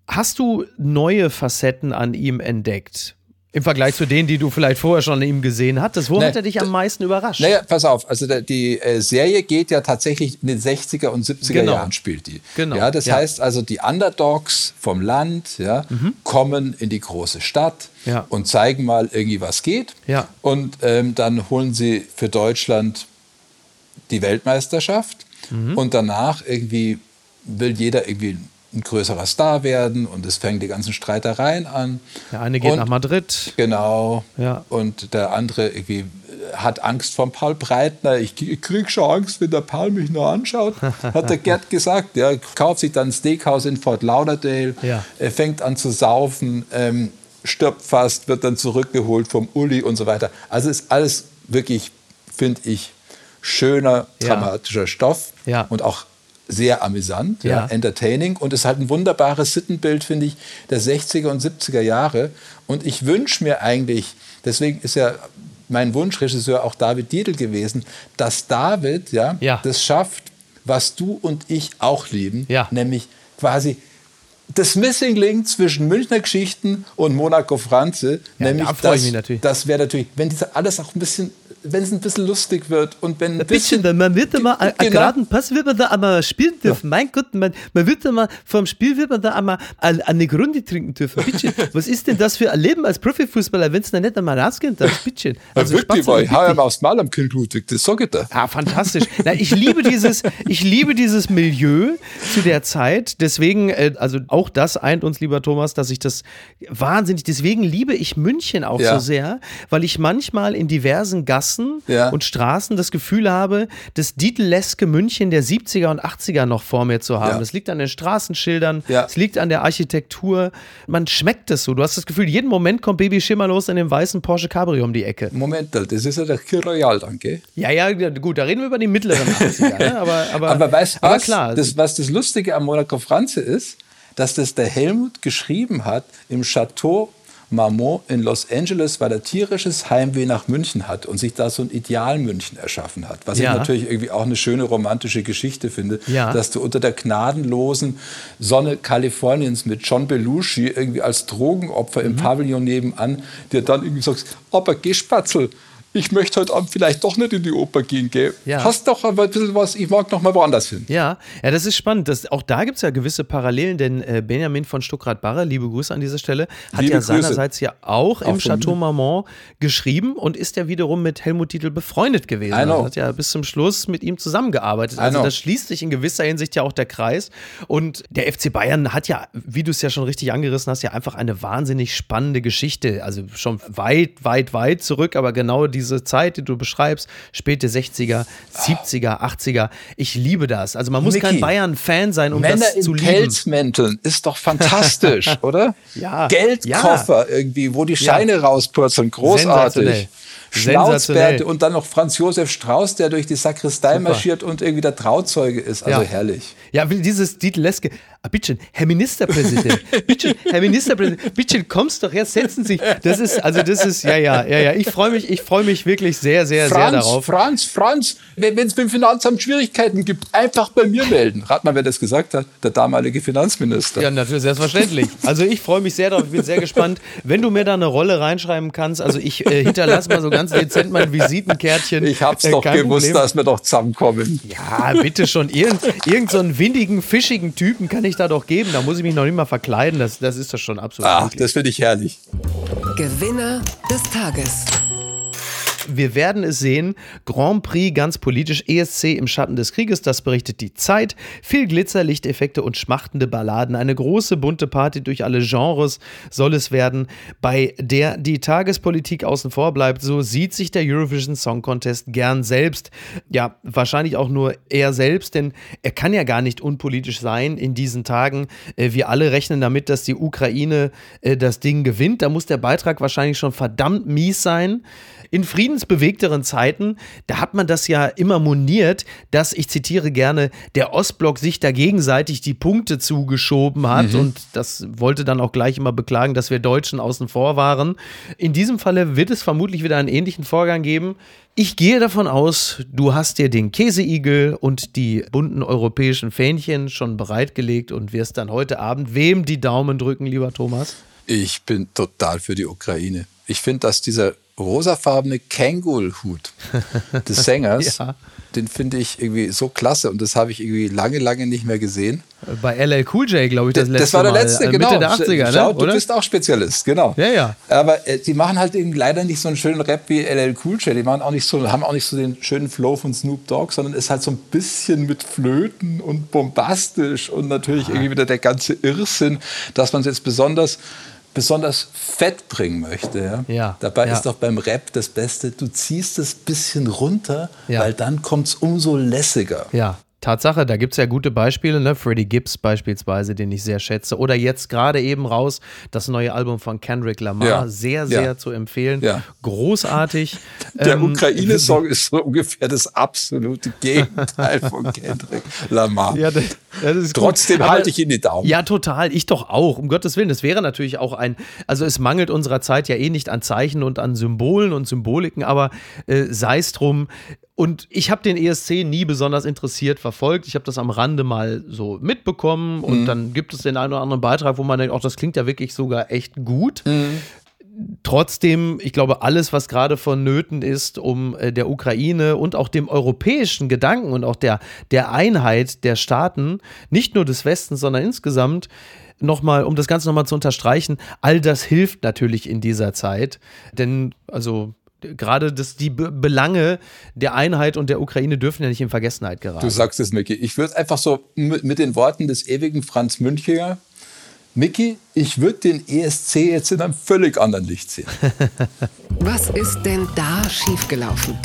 hast du neue Facetten an ihm entdeckt? Im Vergleich zu denen, die du vielleicht vorher schon an ihm gesehen hattest. Wo Nee, hat er dich am meisten überrascht? Naja, pass auf, also die äh, Serie geht ja tatsächlich in den 60er und 70er Genau. Jahren spielt die. Genau, Ja, das ja. heißt also, die Underdogs vom Land ja, kommen in die große Stadt Ja. und zeigen mal irgendwie, was geht. Ja. Und ähm, dann holen sie für Deutschland die Weltmeisterschaft Mhm. und danach irgendwie will jeder irgendwie ein größerer Star werden und es fängt die ganzen Streitereien an. Der eine geht und, nach Madrid. Genau. Ja. Und der andere irgendwie hat Angst vor Paul Breitner. Ich, ich krieg schon Angst, wenn der Paul mich nur anschaut, hat der Gerd gesagt. Ja, kauft sich dann ein Steakhouse in Fort Lauderdale, Ja. er fängt an zu saufen, ähm, stirbt fast, wird dann zurückgeholt vom Uli und so weiter. Also ist alles wirklich, finde ich, schöner, Ja. dramatischer Stoff Ja. und auch sehr amüsant, ja. Ja. entertaining und ist halt ein wunderbares Sittenbild, finde ich, der 60er und 70er Jahre. Und ich wünsche mir eigentlich, deswegen ist ja mein Wunschregisseur auch David Dietl gewesen, dass David ja, Ja. das schafft, was du und ich auch lieben, Ja. nämlich quasi das Missing Link zwischen Münchner Geschichten und Monaco Franze, Ja, nämlich da das, das wäre natürlich, wenn diese alles auch ein bisschen, wenn es ein bisschen lustig wird und wenn ein Ein bisschen, bisschen, man wird immer, einen Genau. geraden Pass wird man da einmal spielen dürfen. Mein Gott, man, man wird immer, vom Spiel wird man da einmal eine, eine Grunde trinken dürfen. Bitte, was ist denn das für ein Leben als Profifußballer, wenn es dann nicht einmal rausgeht? Das, bitte. also wirklich, weil ich hau bitte. ihm aufs Mal am Kind Ludwig, das sag ich dir. Ja, fantastisch. Na, ich liebe dieses, ich liebe dieses Milieu zu der Zeit. Deswegen, äh, also auch das eint uns, lieber Thomas, dass ich das wahnsinnig, deswegen liebe ich München auch Ja. so sehr, weil ich manchmal in diversen Gassen Ja. und Straßen das Gefühl habe, das Dietleske München der 70er und 80er noch vor mir zu haben. Ja. Das liegt an den Straßenschildern, Ja. es liegt an der Architektur. Man schmeckt es so. Du hast das Gefühl, jeden Moment kommt Baby Schimmerlos in dem weißen Porsche Cabrio um die Ecke. Moment, das ist ja der Kir Royal dann, gell? Ja, ja, gut, da reden wir über die mittleren 80er, ne? aber, aber, Aber weißt du aber was, klar, das, was das Lustige am Monaco Franze ist? Dass das der Helmut geschrieben hat im Chateau Marmont in Los Angeles, weil er tierisches Heimweh nach München hat und sich da so ein Ideal München erschaffen hat. Was Ja. ich natürlich irgendwie auch eine schöne romantische Geschichte finde, Ja. dass du unter der gnadenlosen Sonne Kaliforniens mit John Belushi irgendwie als Drogenopfer Mhm. im Pavillon nebenan dir dann irgendwie sagst, aber geh Spatzel, ich möchte heute Abend vielleicht doch nicht in die Oper gehen, gell? Ja. Hast doch aber ein bisschen was, ich mag noch mal woanders hin. Ja, ja, das ist spannend. Das, auch da gibt es ja gewisse Parallelen, denn äh, Benjamin von Stuckrad-Barre, liebe Grüße an dieser Stelle, hat Liebe ja Grüße. seinerseits ja auch, Auch im Chateau. Marmont geschrieben und ist ja wiederum mit Helmut Dietl befreundet gewesen. Also hat ja bis zum Schluss mit ihm zusammengearbeitet. Also das schließt sich in gewisser Hinsicht ja auch der Kreis. Und der FC Bayern hat ja, wie du es ja schon richtig angerissen hast, ja einfach eine wahnsinnig spannende Geschichte. Also schon weit, weit, weit zurück, aber genau diese Zeit, die du beschreibst, späte 60er, 70er, 80er. Ich liebe das. Also man muss Micky, kein Bayern-Fan sein, um Männer das in zu lieben. Pelzmänteln ist doch fantastisch, oder? Ja. Geldkoffer irgendwie, wo die Scheine rauspurzeln, großartig. Schnauzbärte und dann noch Franz Josef Strauß, der durch die Sakristei marschiert und irgendwie der Trauzeuge ist. Also Ja. herrlich. Ja, wie dieses Dietleske. Ah, bitte, Herr Ministerpräsident, bitte, Herr Ministerpräsident, bitte, kommst doch her, setzen Sie sich. Das ist, also das ist, ja, ja, ja, ja. Ich freue mich, ich freue mich wirklich sehr, sehr, sehr Franz, darauf. Franz, Franz, wenn es beim Finanzamt Schwierigkeiten gibt, einfach bei mir melden. Rat mal, wer das gesagt hat? Der damalige Finanzminister. Ja, natürlich, selbstverständlich. Also ich freue mich sehr darauf, ich bin sehr gespannt. Wenn du mir da eine Rolle reinschreiben kannst, also ich äh, hinterlasse mal so ganz dezent mein Visitenkärtchen. Ich hab's Äh, doch gewusst, Problem. dass wir doch zusammenkommen. Ja, bitte schon. Irgend, irgend so einen windigen, fischigen Typen kann ich da doch geben. Da muss ich mich noch nicht mal verkleiden. Das, das ist doch schon absolut Ach, möglich. das finde ich herrlich. Gewinner des Tages. Wir werden es sehen. Grand Prix ganz politisch, ESC im Schatten des Krieges, das berichtet die Zeit. Viel Glitzer, Lichteffekte und schmachtende Balladen. Eine große bunte Party durch alle Genres soll es werden, bei der die Tagespolitik außen vor bleibt. So sieht sich der Eurovision Song Contest gern selbst. Ja, wahrscheinlich auch nur er selbst, denn er kann ja gar nicht unpolitisch sein in diesen Tagen. Äh, wir alle rechnen damit, dass die Ukraine äh, das Ding gewinnt. Da muss der Beitrag wahrscheinlich schon verdammt mies sein. In friedensbewegteren Zeiten, da hat man das ja immer moniert, dass, ich zitiere gerne, der Ostblock sich da gegenseitig die Punkte zugeschoben hat mhm. und das wollte dann auch gleich immer beklagen, dass wir Deutschen außen vor waren. In diesem Falle wird es vermutlich wieder einen ähnlichen Vorgang geben. Ich gehe davon aus, du hast dir den Käseigel und die bunten europäischen Fähnchen schon bereitgelegt und wirst dann heute Abend wem die Daumen drücken, lieber Thomas? Ich bin total für die Ukraine. Ich finde, dass dieser rosafarbene Kangol-Hut des Sängers, ja. den finde ich irgendwie so klasse und das habe ich irgendwie lange, lange nicht mehr gesehen. Bei LL Cool J, glaube ich, das letzte Das war der letzte, Mal. genau. Mitte der 80er, Schau, ne? Du bist auch Spezialist, genau. Ja, ja. Aber äh, die machen halt eben leider nicht so einen schönen Rap wie LL Cool J. Die machen auch nicht so, haben auch nicht so den schönen Flow von Snoop Dogg, sondern ist halt so ein bisschen mit Flöten und bombastisch und natürlich irgendwie wieder der ganze Irrsinn, dass man es jetzt besonders besonders fett bringen möchte. Ja? ja Dabei ja. ist doch beim Rap das Beste, du ziehst es ein bisschen runter, weil dann kommt es umso lässiger. Ja, Tatsache, da gibt es ja gute Beispiele, ne? Freddie Gibbs beispielsweise, den ich sehr schätze. Oder jetzt gerade eben raus, das neue Album von Kendrick Lamar, ja. sehr, sehr ja. zu empfehlen. Ja. Großartig. Der ähm, Ukraine-Song ist so ungefähr das absolute Gegenteil von Kendrick Lamar. Ja, das, das Trotzdem gut. halte ich ihn die Daumen. Ja, total. Ich doch auch, um Gottes Willen. Das wäre natürlich auch ein, also es mangelt unserer Zeit ja eh nicht an Zeichen und an Symbolen und Symboliken, aber äh, sei es drum, und ich habe den ESC nie besonders interessiert verfolgt. Ich habe das am Rande mal so mitbekommen und mhm. dann gibt es den einen oder anderen Beitrag, wo man denkt, auch das klingt ja wirklich sogar echt gut. Mhm. Trotzdem, ich glaube, alles, was gerade vonnöten ist, um äh, der Ukraine und auch dem europäischen Gedanken und auch der, der Einheit der Staaten, nicht nur des Westens, sondern insgesamt, nochmal, um das Ganze nochmal zu unterstreichen, all das hilft natürlich in dieser Zeit. Denn, also, gerade das, die Be Belange der Einheit und der Ukraine dürfen ja nicht in Vergessenheit geraten. Du sagst es, Micky. Ich würde einfach so mit, den Worten des ewigen Franz Münchinger, Micky, ich würde den ESC jetzt in einem völlig anderen Licht sehen. Was ist denn da schiefgelaufen?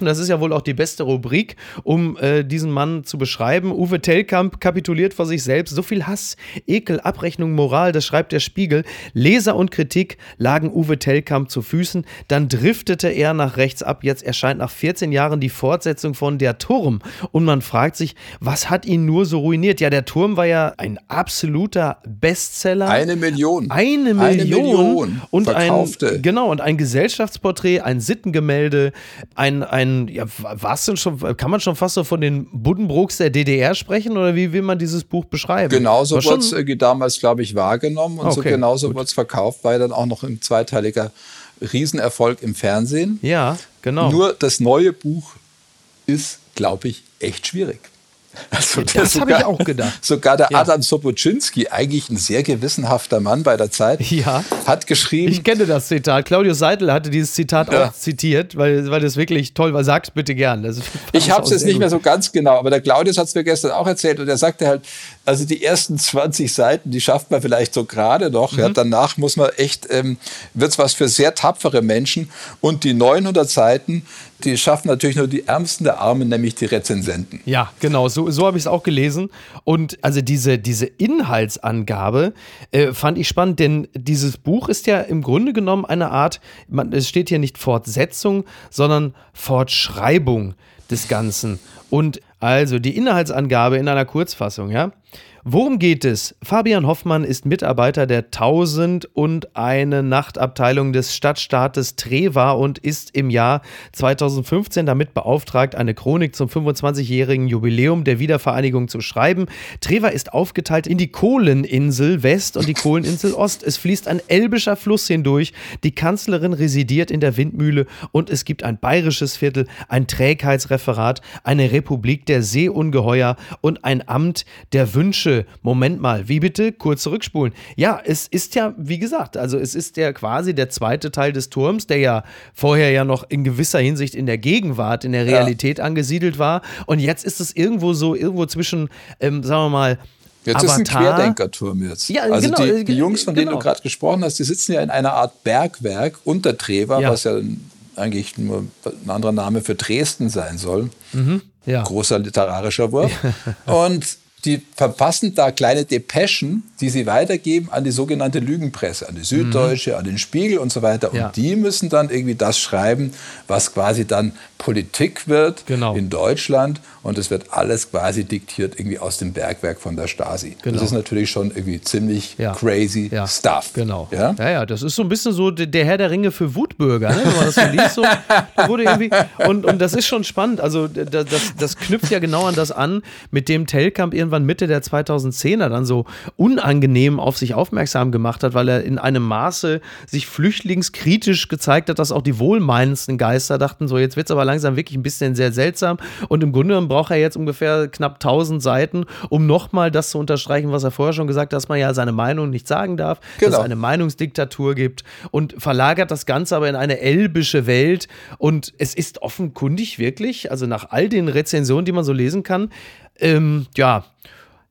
Schaffen. Das ist ja wohl auch die beste Rubrik, um äh, diesen Mann zu beschreiben. Uwe Tellkamp kapituliert vor sich selbst. So viel Hass, Ekel, Abrechnung, Moral, das schreibt der Spiegel. Leser und Kritik lagen Uwe Tellkamp zu Füßen. Dann driftete er nach rechts ab. Jetzt erscheint nach 14 Jahren die Fortsetzung von Der Turm. Und man fragt sich, was hat ihn nur so ruiniert? Ja, Der Turm war ja ein absoluter Bestseller. Eine Million. Eine Million. Eine Million und verkaufte. ein genau und ein Gesellschaftsporträt, ein Sittengemälde, ein, ein ein, ja, was denn schon, kann man schon fast so von den Buddenbrooks der DDR sprechen oder wie will man dieses Buch beschreiben? Genauso wurde es äh, damals, glaube ich, wahrgenommen und okay, so genauso wurde es verkauft, weil dann auch noch ein zweiteiliger Riesenerfolg im Fernsehen. Ja, genau. Nur das neue Buch ist, glaube ich, echt schwierig. Also das habe ich auch gedacht. Sogar der ja. Adam Sobocinski, eigentlich ein sehr gewissenhafter Mann bei der Zeit, ja. hat geschrieben. Ich kenne das Zitat. Claudius Seidel hatte dieses Zitat ja. auch zitiert, weil, weil das wirklich toll war. Sag's bitte gern. Das ich habe es jetzt nicht gut. mehr so ganz genau, aber der Claudius hat es mir gestern auch erzählt und er sagte halt, also die ersten 20 Seiten, die schafft man vielleicht so gerade noch. Mhm. Danach muss man echt, ähm, wird es was für sehr tapfere Menschen und die 900 Seiten, die schaffen natürlich nur die Ärmsten der Armen, nämlich die Rezensenten. Ja, genau, so, so habe ich es auch gelesen. Und also diese, diese Inhaltsangabe äh, fand ich spannend, denn dieses Buch ist ja im Grunde genommen eine Art, man, es steht hier nicht Fortsetzung, sondern Fortschreibung des Ganzen. Und also die Inhaltsangabe in einer Kurzfassung, ja. Worum geht es? Fabian Hoffmann ist Mitarbeiter der 1000 und eine Nachtabteilung des Stadtstaates Treva und ist im Jahr 2015 damit beauftragt, eine Chronik zum 25-jährigen Jubiläum der Wiedervereinigung zu schreiben. Treva ist aufgeteilt in die Kohleninsel West und die Kohleninsel Ost. Es fließt ein elbischer Fluss hindurch. Die Kanzlerin residiert in der Windmühle und es gibt ein bayerisches Viertel, ein Trägheitsreferat, eine Republik der Seeungeheuer und ein Amt der Würden Wünsche. Moment mal, wie bitte? Kurz zurückspulen. Ja, es ist ja, wie gesagt, also es ist ja quasi der zweite Teil des Turms, der ja vorher ja noch in gewisser Hinsicht in der Gegenwart, in der Realität ja. angesiedelt war. Und jetzt ist es irgendwo so, irgendwo zwischen, ähm, sagen wir mal, Jetzt Avatar. ist ein Querdenkerturm jetzt. Ja, also genau, die, die, Jungs, von denen du genau. gerade gesprochen hast, die sitzen ja in einer Art Bergwerk unter Trever, ja. was ja eigentlich nur ein anderer Name für Dresden sein soll. Mhm, ja. Großer literarischer Wurf. Und die verfassen da kleine Depeschen, die sie weitergeben an die sogenannte Lügenpresse, an die Süddeutsche, mhm. an den Spiegel und so weiter. Und ja. die müssen dann irgendwie das schreiben, was quasi dann Politik wird genau. in Deutschland. Und es wird alles quasi diktiert irgendwie aus dem Bergwerk von der Stasi. Genau. Das ist natürlich schon irgendwie ziemlich ja. crazy ja. Stuff. Genau. Ja? ja, ja, das ist so ein bisschen so der Herr der Ringe für Wutbürger. Ne? Wenn man das so liest, so, da wurde irgendwie, und, und das ist schon spannend. Also das, das knüpft ja genau an das an, mit dem Telkamp irgendwann Mitte der 2010er dann so unangenehm auf sich aufmerksam gemacht hat, weil er in einem Maße sich flüchtlingskritisch gezeigt hat, dass auch die wohlmeinendsten Geister dachten, so jetzt wird es aber langsam wirklich ein bisschen sehr seltsam. Und im Grunde braucht er jetzt ungefähr knapp 1000 Seiten, um nochmal das zu unterstreichen, was er vorher schon gesagt hat, dass man ja seine Meinung nicht sagen darf, genau. dass es eine Meinungsdiktatur gibt und verlagert das Ganze aber in eine elbische Welt. Und es ist offenkundig wirklich, also nach all den Rezensionen, die man so lesen kann, ähm, ja,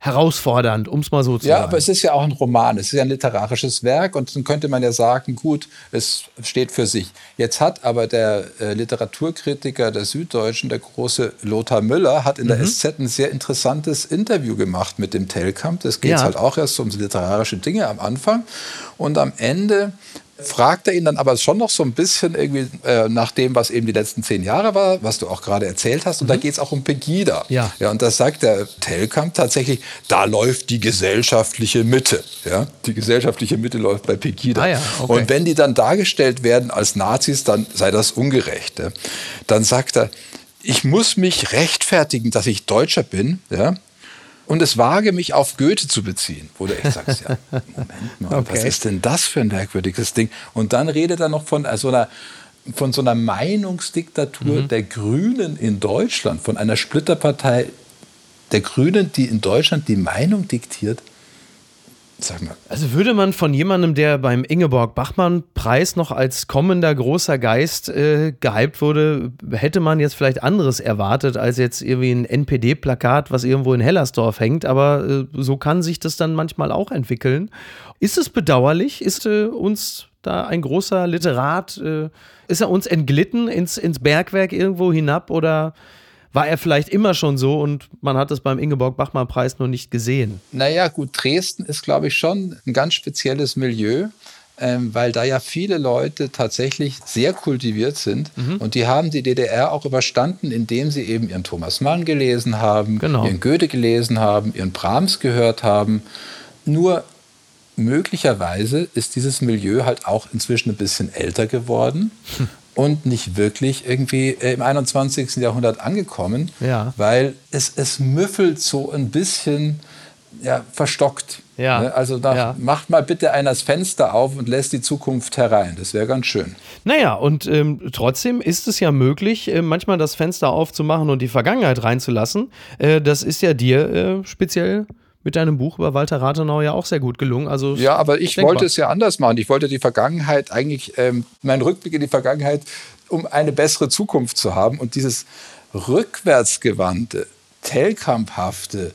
herausfordernd, um es mal so zu ja, sagen. Ja, aber es ist ja auch ein Roman, es ist ja ein literarisches Werk und dann könnte man ja sagen, gut, es steht für sich. Jetzt hat aber der äh, Literaturkritiker der Süddeutschen, der große Lothar Müller, hat in mhm. der SZ ein sehr interessantes Interview gemacht mit dem Tellkamp. Das geht ja. halt auch erst um literarische Dinge am Anfang und am Ende fragt er ihn dann aber schon noch so ein bisschen irgendwie äh, nach dem, was eben die letzten zehn Jahre war, was du auch gerade erzählt hast. Und mhm. da geht es auch um Pegida. Ja. ja. Und da sagt der Telkamp tatsächlich, da läuft die gesellschaftliche Mitte. Ja? Die gesellschaftliche Mitte läuft bei Pegida. Ah ja, okay. Und wenn die dann dargestellt werden als Nazis, dann sei das ungerecht. Ja? Dann sagt er, ich muss mich rechtfertigen, dass ich Deutscher bin. Ja? Und es wage, mich auf Goethe zu beziehen. Wo du echt sagst, ja, Moment mal, okay. was ist denn das für ein merkwürdiges Ding? Und dann redet er noch von so einer von so einer Meinungsdiktatur mhm. der Grünen in Deutschland, von einer Splitterpartei der Grünen, die in Deutschland die Meinung diktiert. Sag mal. Also würde man von jemandem, der beim Ingeborg-Bachmann-Preis noch als kommender großer Geist äh, gehypt wurde, hätte man jetzt vielleicht anderes erwartet als jetzt irgendwie ein NPD-Plakat, was irgendwo in Hellersdorf hängt. Aber äh, so kann sich das dann manchmal auch entwickeln. Ist es bedauerlich? Ist äh, uns da ein großer Literat, äh, ist er uns entglitten ins, ins Bergwerk irgendwo hinab oder war er vielleicht immer schon so und man hat es beim Ingeborg-Bachmann-Preis noch nicht gesehen? Naja, gut, Dresden ist, glaube ich, schon ein ganz spezielles Milieu. Ähm, weil da ja viele Leute tatsächlich sehr kultiviert sind mhm. und die haben die DDR auch überstanden, indem sie eben ihren Thomas Mann gelesen haben, genau. ihren Goethe gelesen haben, ihren Brahms gehört haben. Nur möglicherweise ist dieses Milieu halt auch inzwischen ein bisschen älter geworden. Und nicht wirklich irgendwie äh, im 21. Jahrhundert angekommen, ja. weil es, es müffelt so ein bisschen ja, verstockt. Ja. Ne? Also da ja. macht mal bitte einer das Fenster auf und lässt die Zukunft herein. Das wäre ganz schön. Naja, und ähm, trotzdem ist es ja möglich, äh, manchmal das Fenster aufzumachen und die Vergangenheit reinzulassen. Äh, das ist ja dir äh, speziell mit deinem Buch über Walter Rathenau ja auch sehr gut gelungen. Also ja, aber ich denkbar. wollte es ja anders machen. Ich wollte die Vergangenheit eigentlich, ähm, meinen Rückblick in die Vergangenheit, um eine bessere Zukunft zu haben. Und dieses rückwärtsgewandte, tellkamphafte,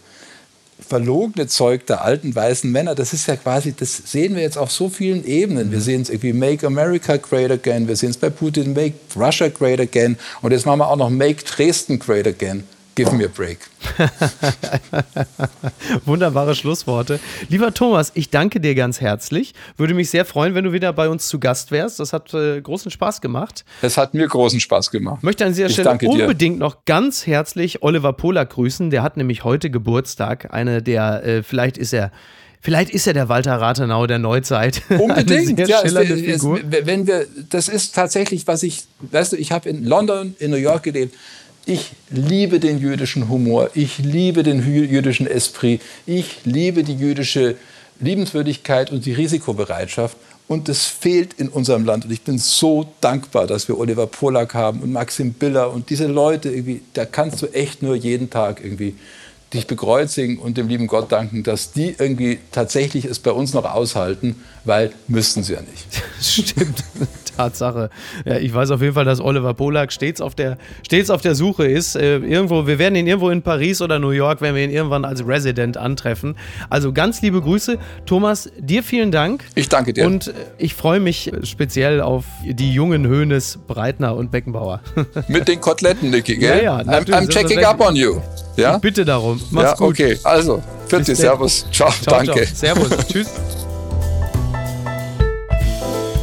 verlogene Zeug der alten weißen Männer, das ist ja quasi, das sehen wir jetzt auf so vielen Ebenen. Wir mhm. sehen es irgendwie Make America Great Again, wir sehen es bei Putin Make Russia Great Again und jetzt machen wir auch noch Make Dresden Great Again. Give me a break. Wunderbare Schlussworte. Lieber Thomas, ich danke dir ganz herzlich. Würde mich sehr freuen, wenn du wieder bei uns zu Gast wärst. Das hat äh, großen Spaß gemacht. Es hat mir großen Spaß gemacht. Möchte an dieser Stelle unbedingt noch ganz herzlich Oliver Pola grüßen. Der hat nämlich heute Geburtstag. Eine der, äh, vielleicht ist er Vielleicht ist er der Walter Rathenau der Neuzeit. Unbedingt. ja, es, es, wenn wir, das ist tatsächlich, was ich, weißt du, ich habe in London, in New York gelebt. Ich liebe den jüdischen Humor, ich liebe den jüdischen Esprit, ich liebe die jüdische Liebenswürdigkeit und die Risikobereitschaft. Und das fehlt in unserem Land. Und ich bin so dankbar, dass wir Oliver Polak haben und Maxim Biller und diese Leute. Irgendwie, da kannst du echt nur jeden Tag irgendwie dich bekreuzigen und dem lieben Gott danken, dass die irgendwie tatsächlich es bei uns noch aushalten, weil müssten sie ja nicht. Stimmt. Tatsache. Ja, ich weiß auf jeden Fall, dass Oliver Polak stets auf der, stets auf der Suche ist. Äh, irgendwo, wir werden ihn irgendwo in Paris oder New York, wenn wir ihn irgendwann als Resident antreffen. Also ganz liebe Grüße. Thomas, dir vielen Dank. Ich danke dir. Und äh, ich freue mich speziell auf die jungen Höhnes, Breitner und Beckenbauer. Mit den Koteletten, Niki, gell? Ja, ja, I'm, I'm checking up on you. Ja? Ich bitte darum. Mach's ja, gut. okay. Also, für dich, Servus. Ciao, Ciao, danke. ciao. Servus. Tschüss.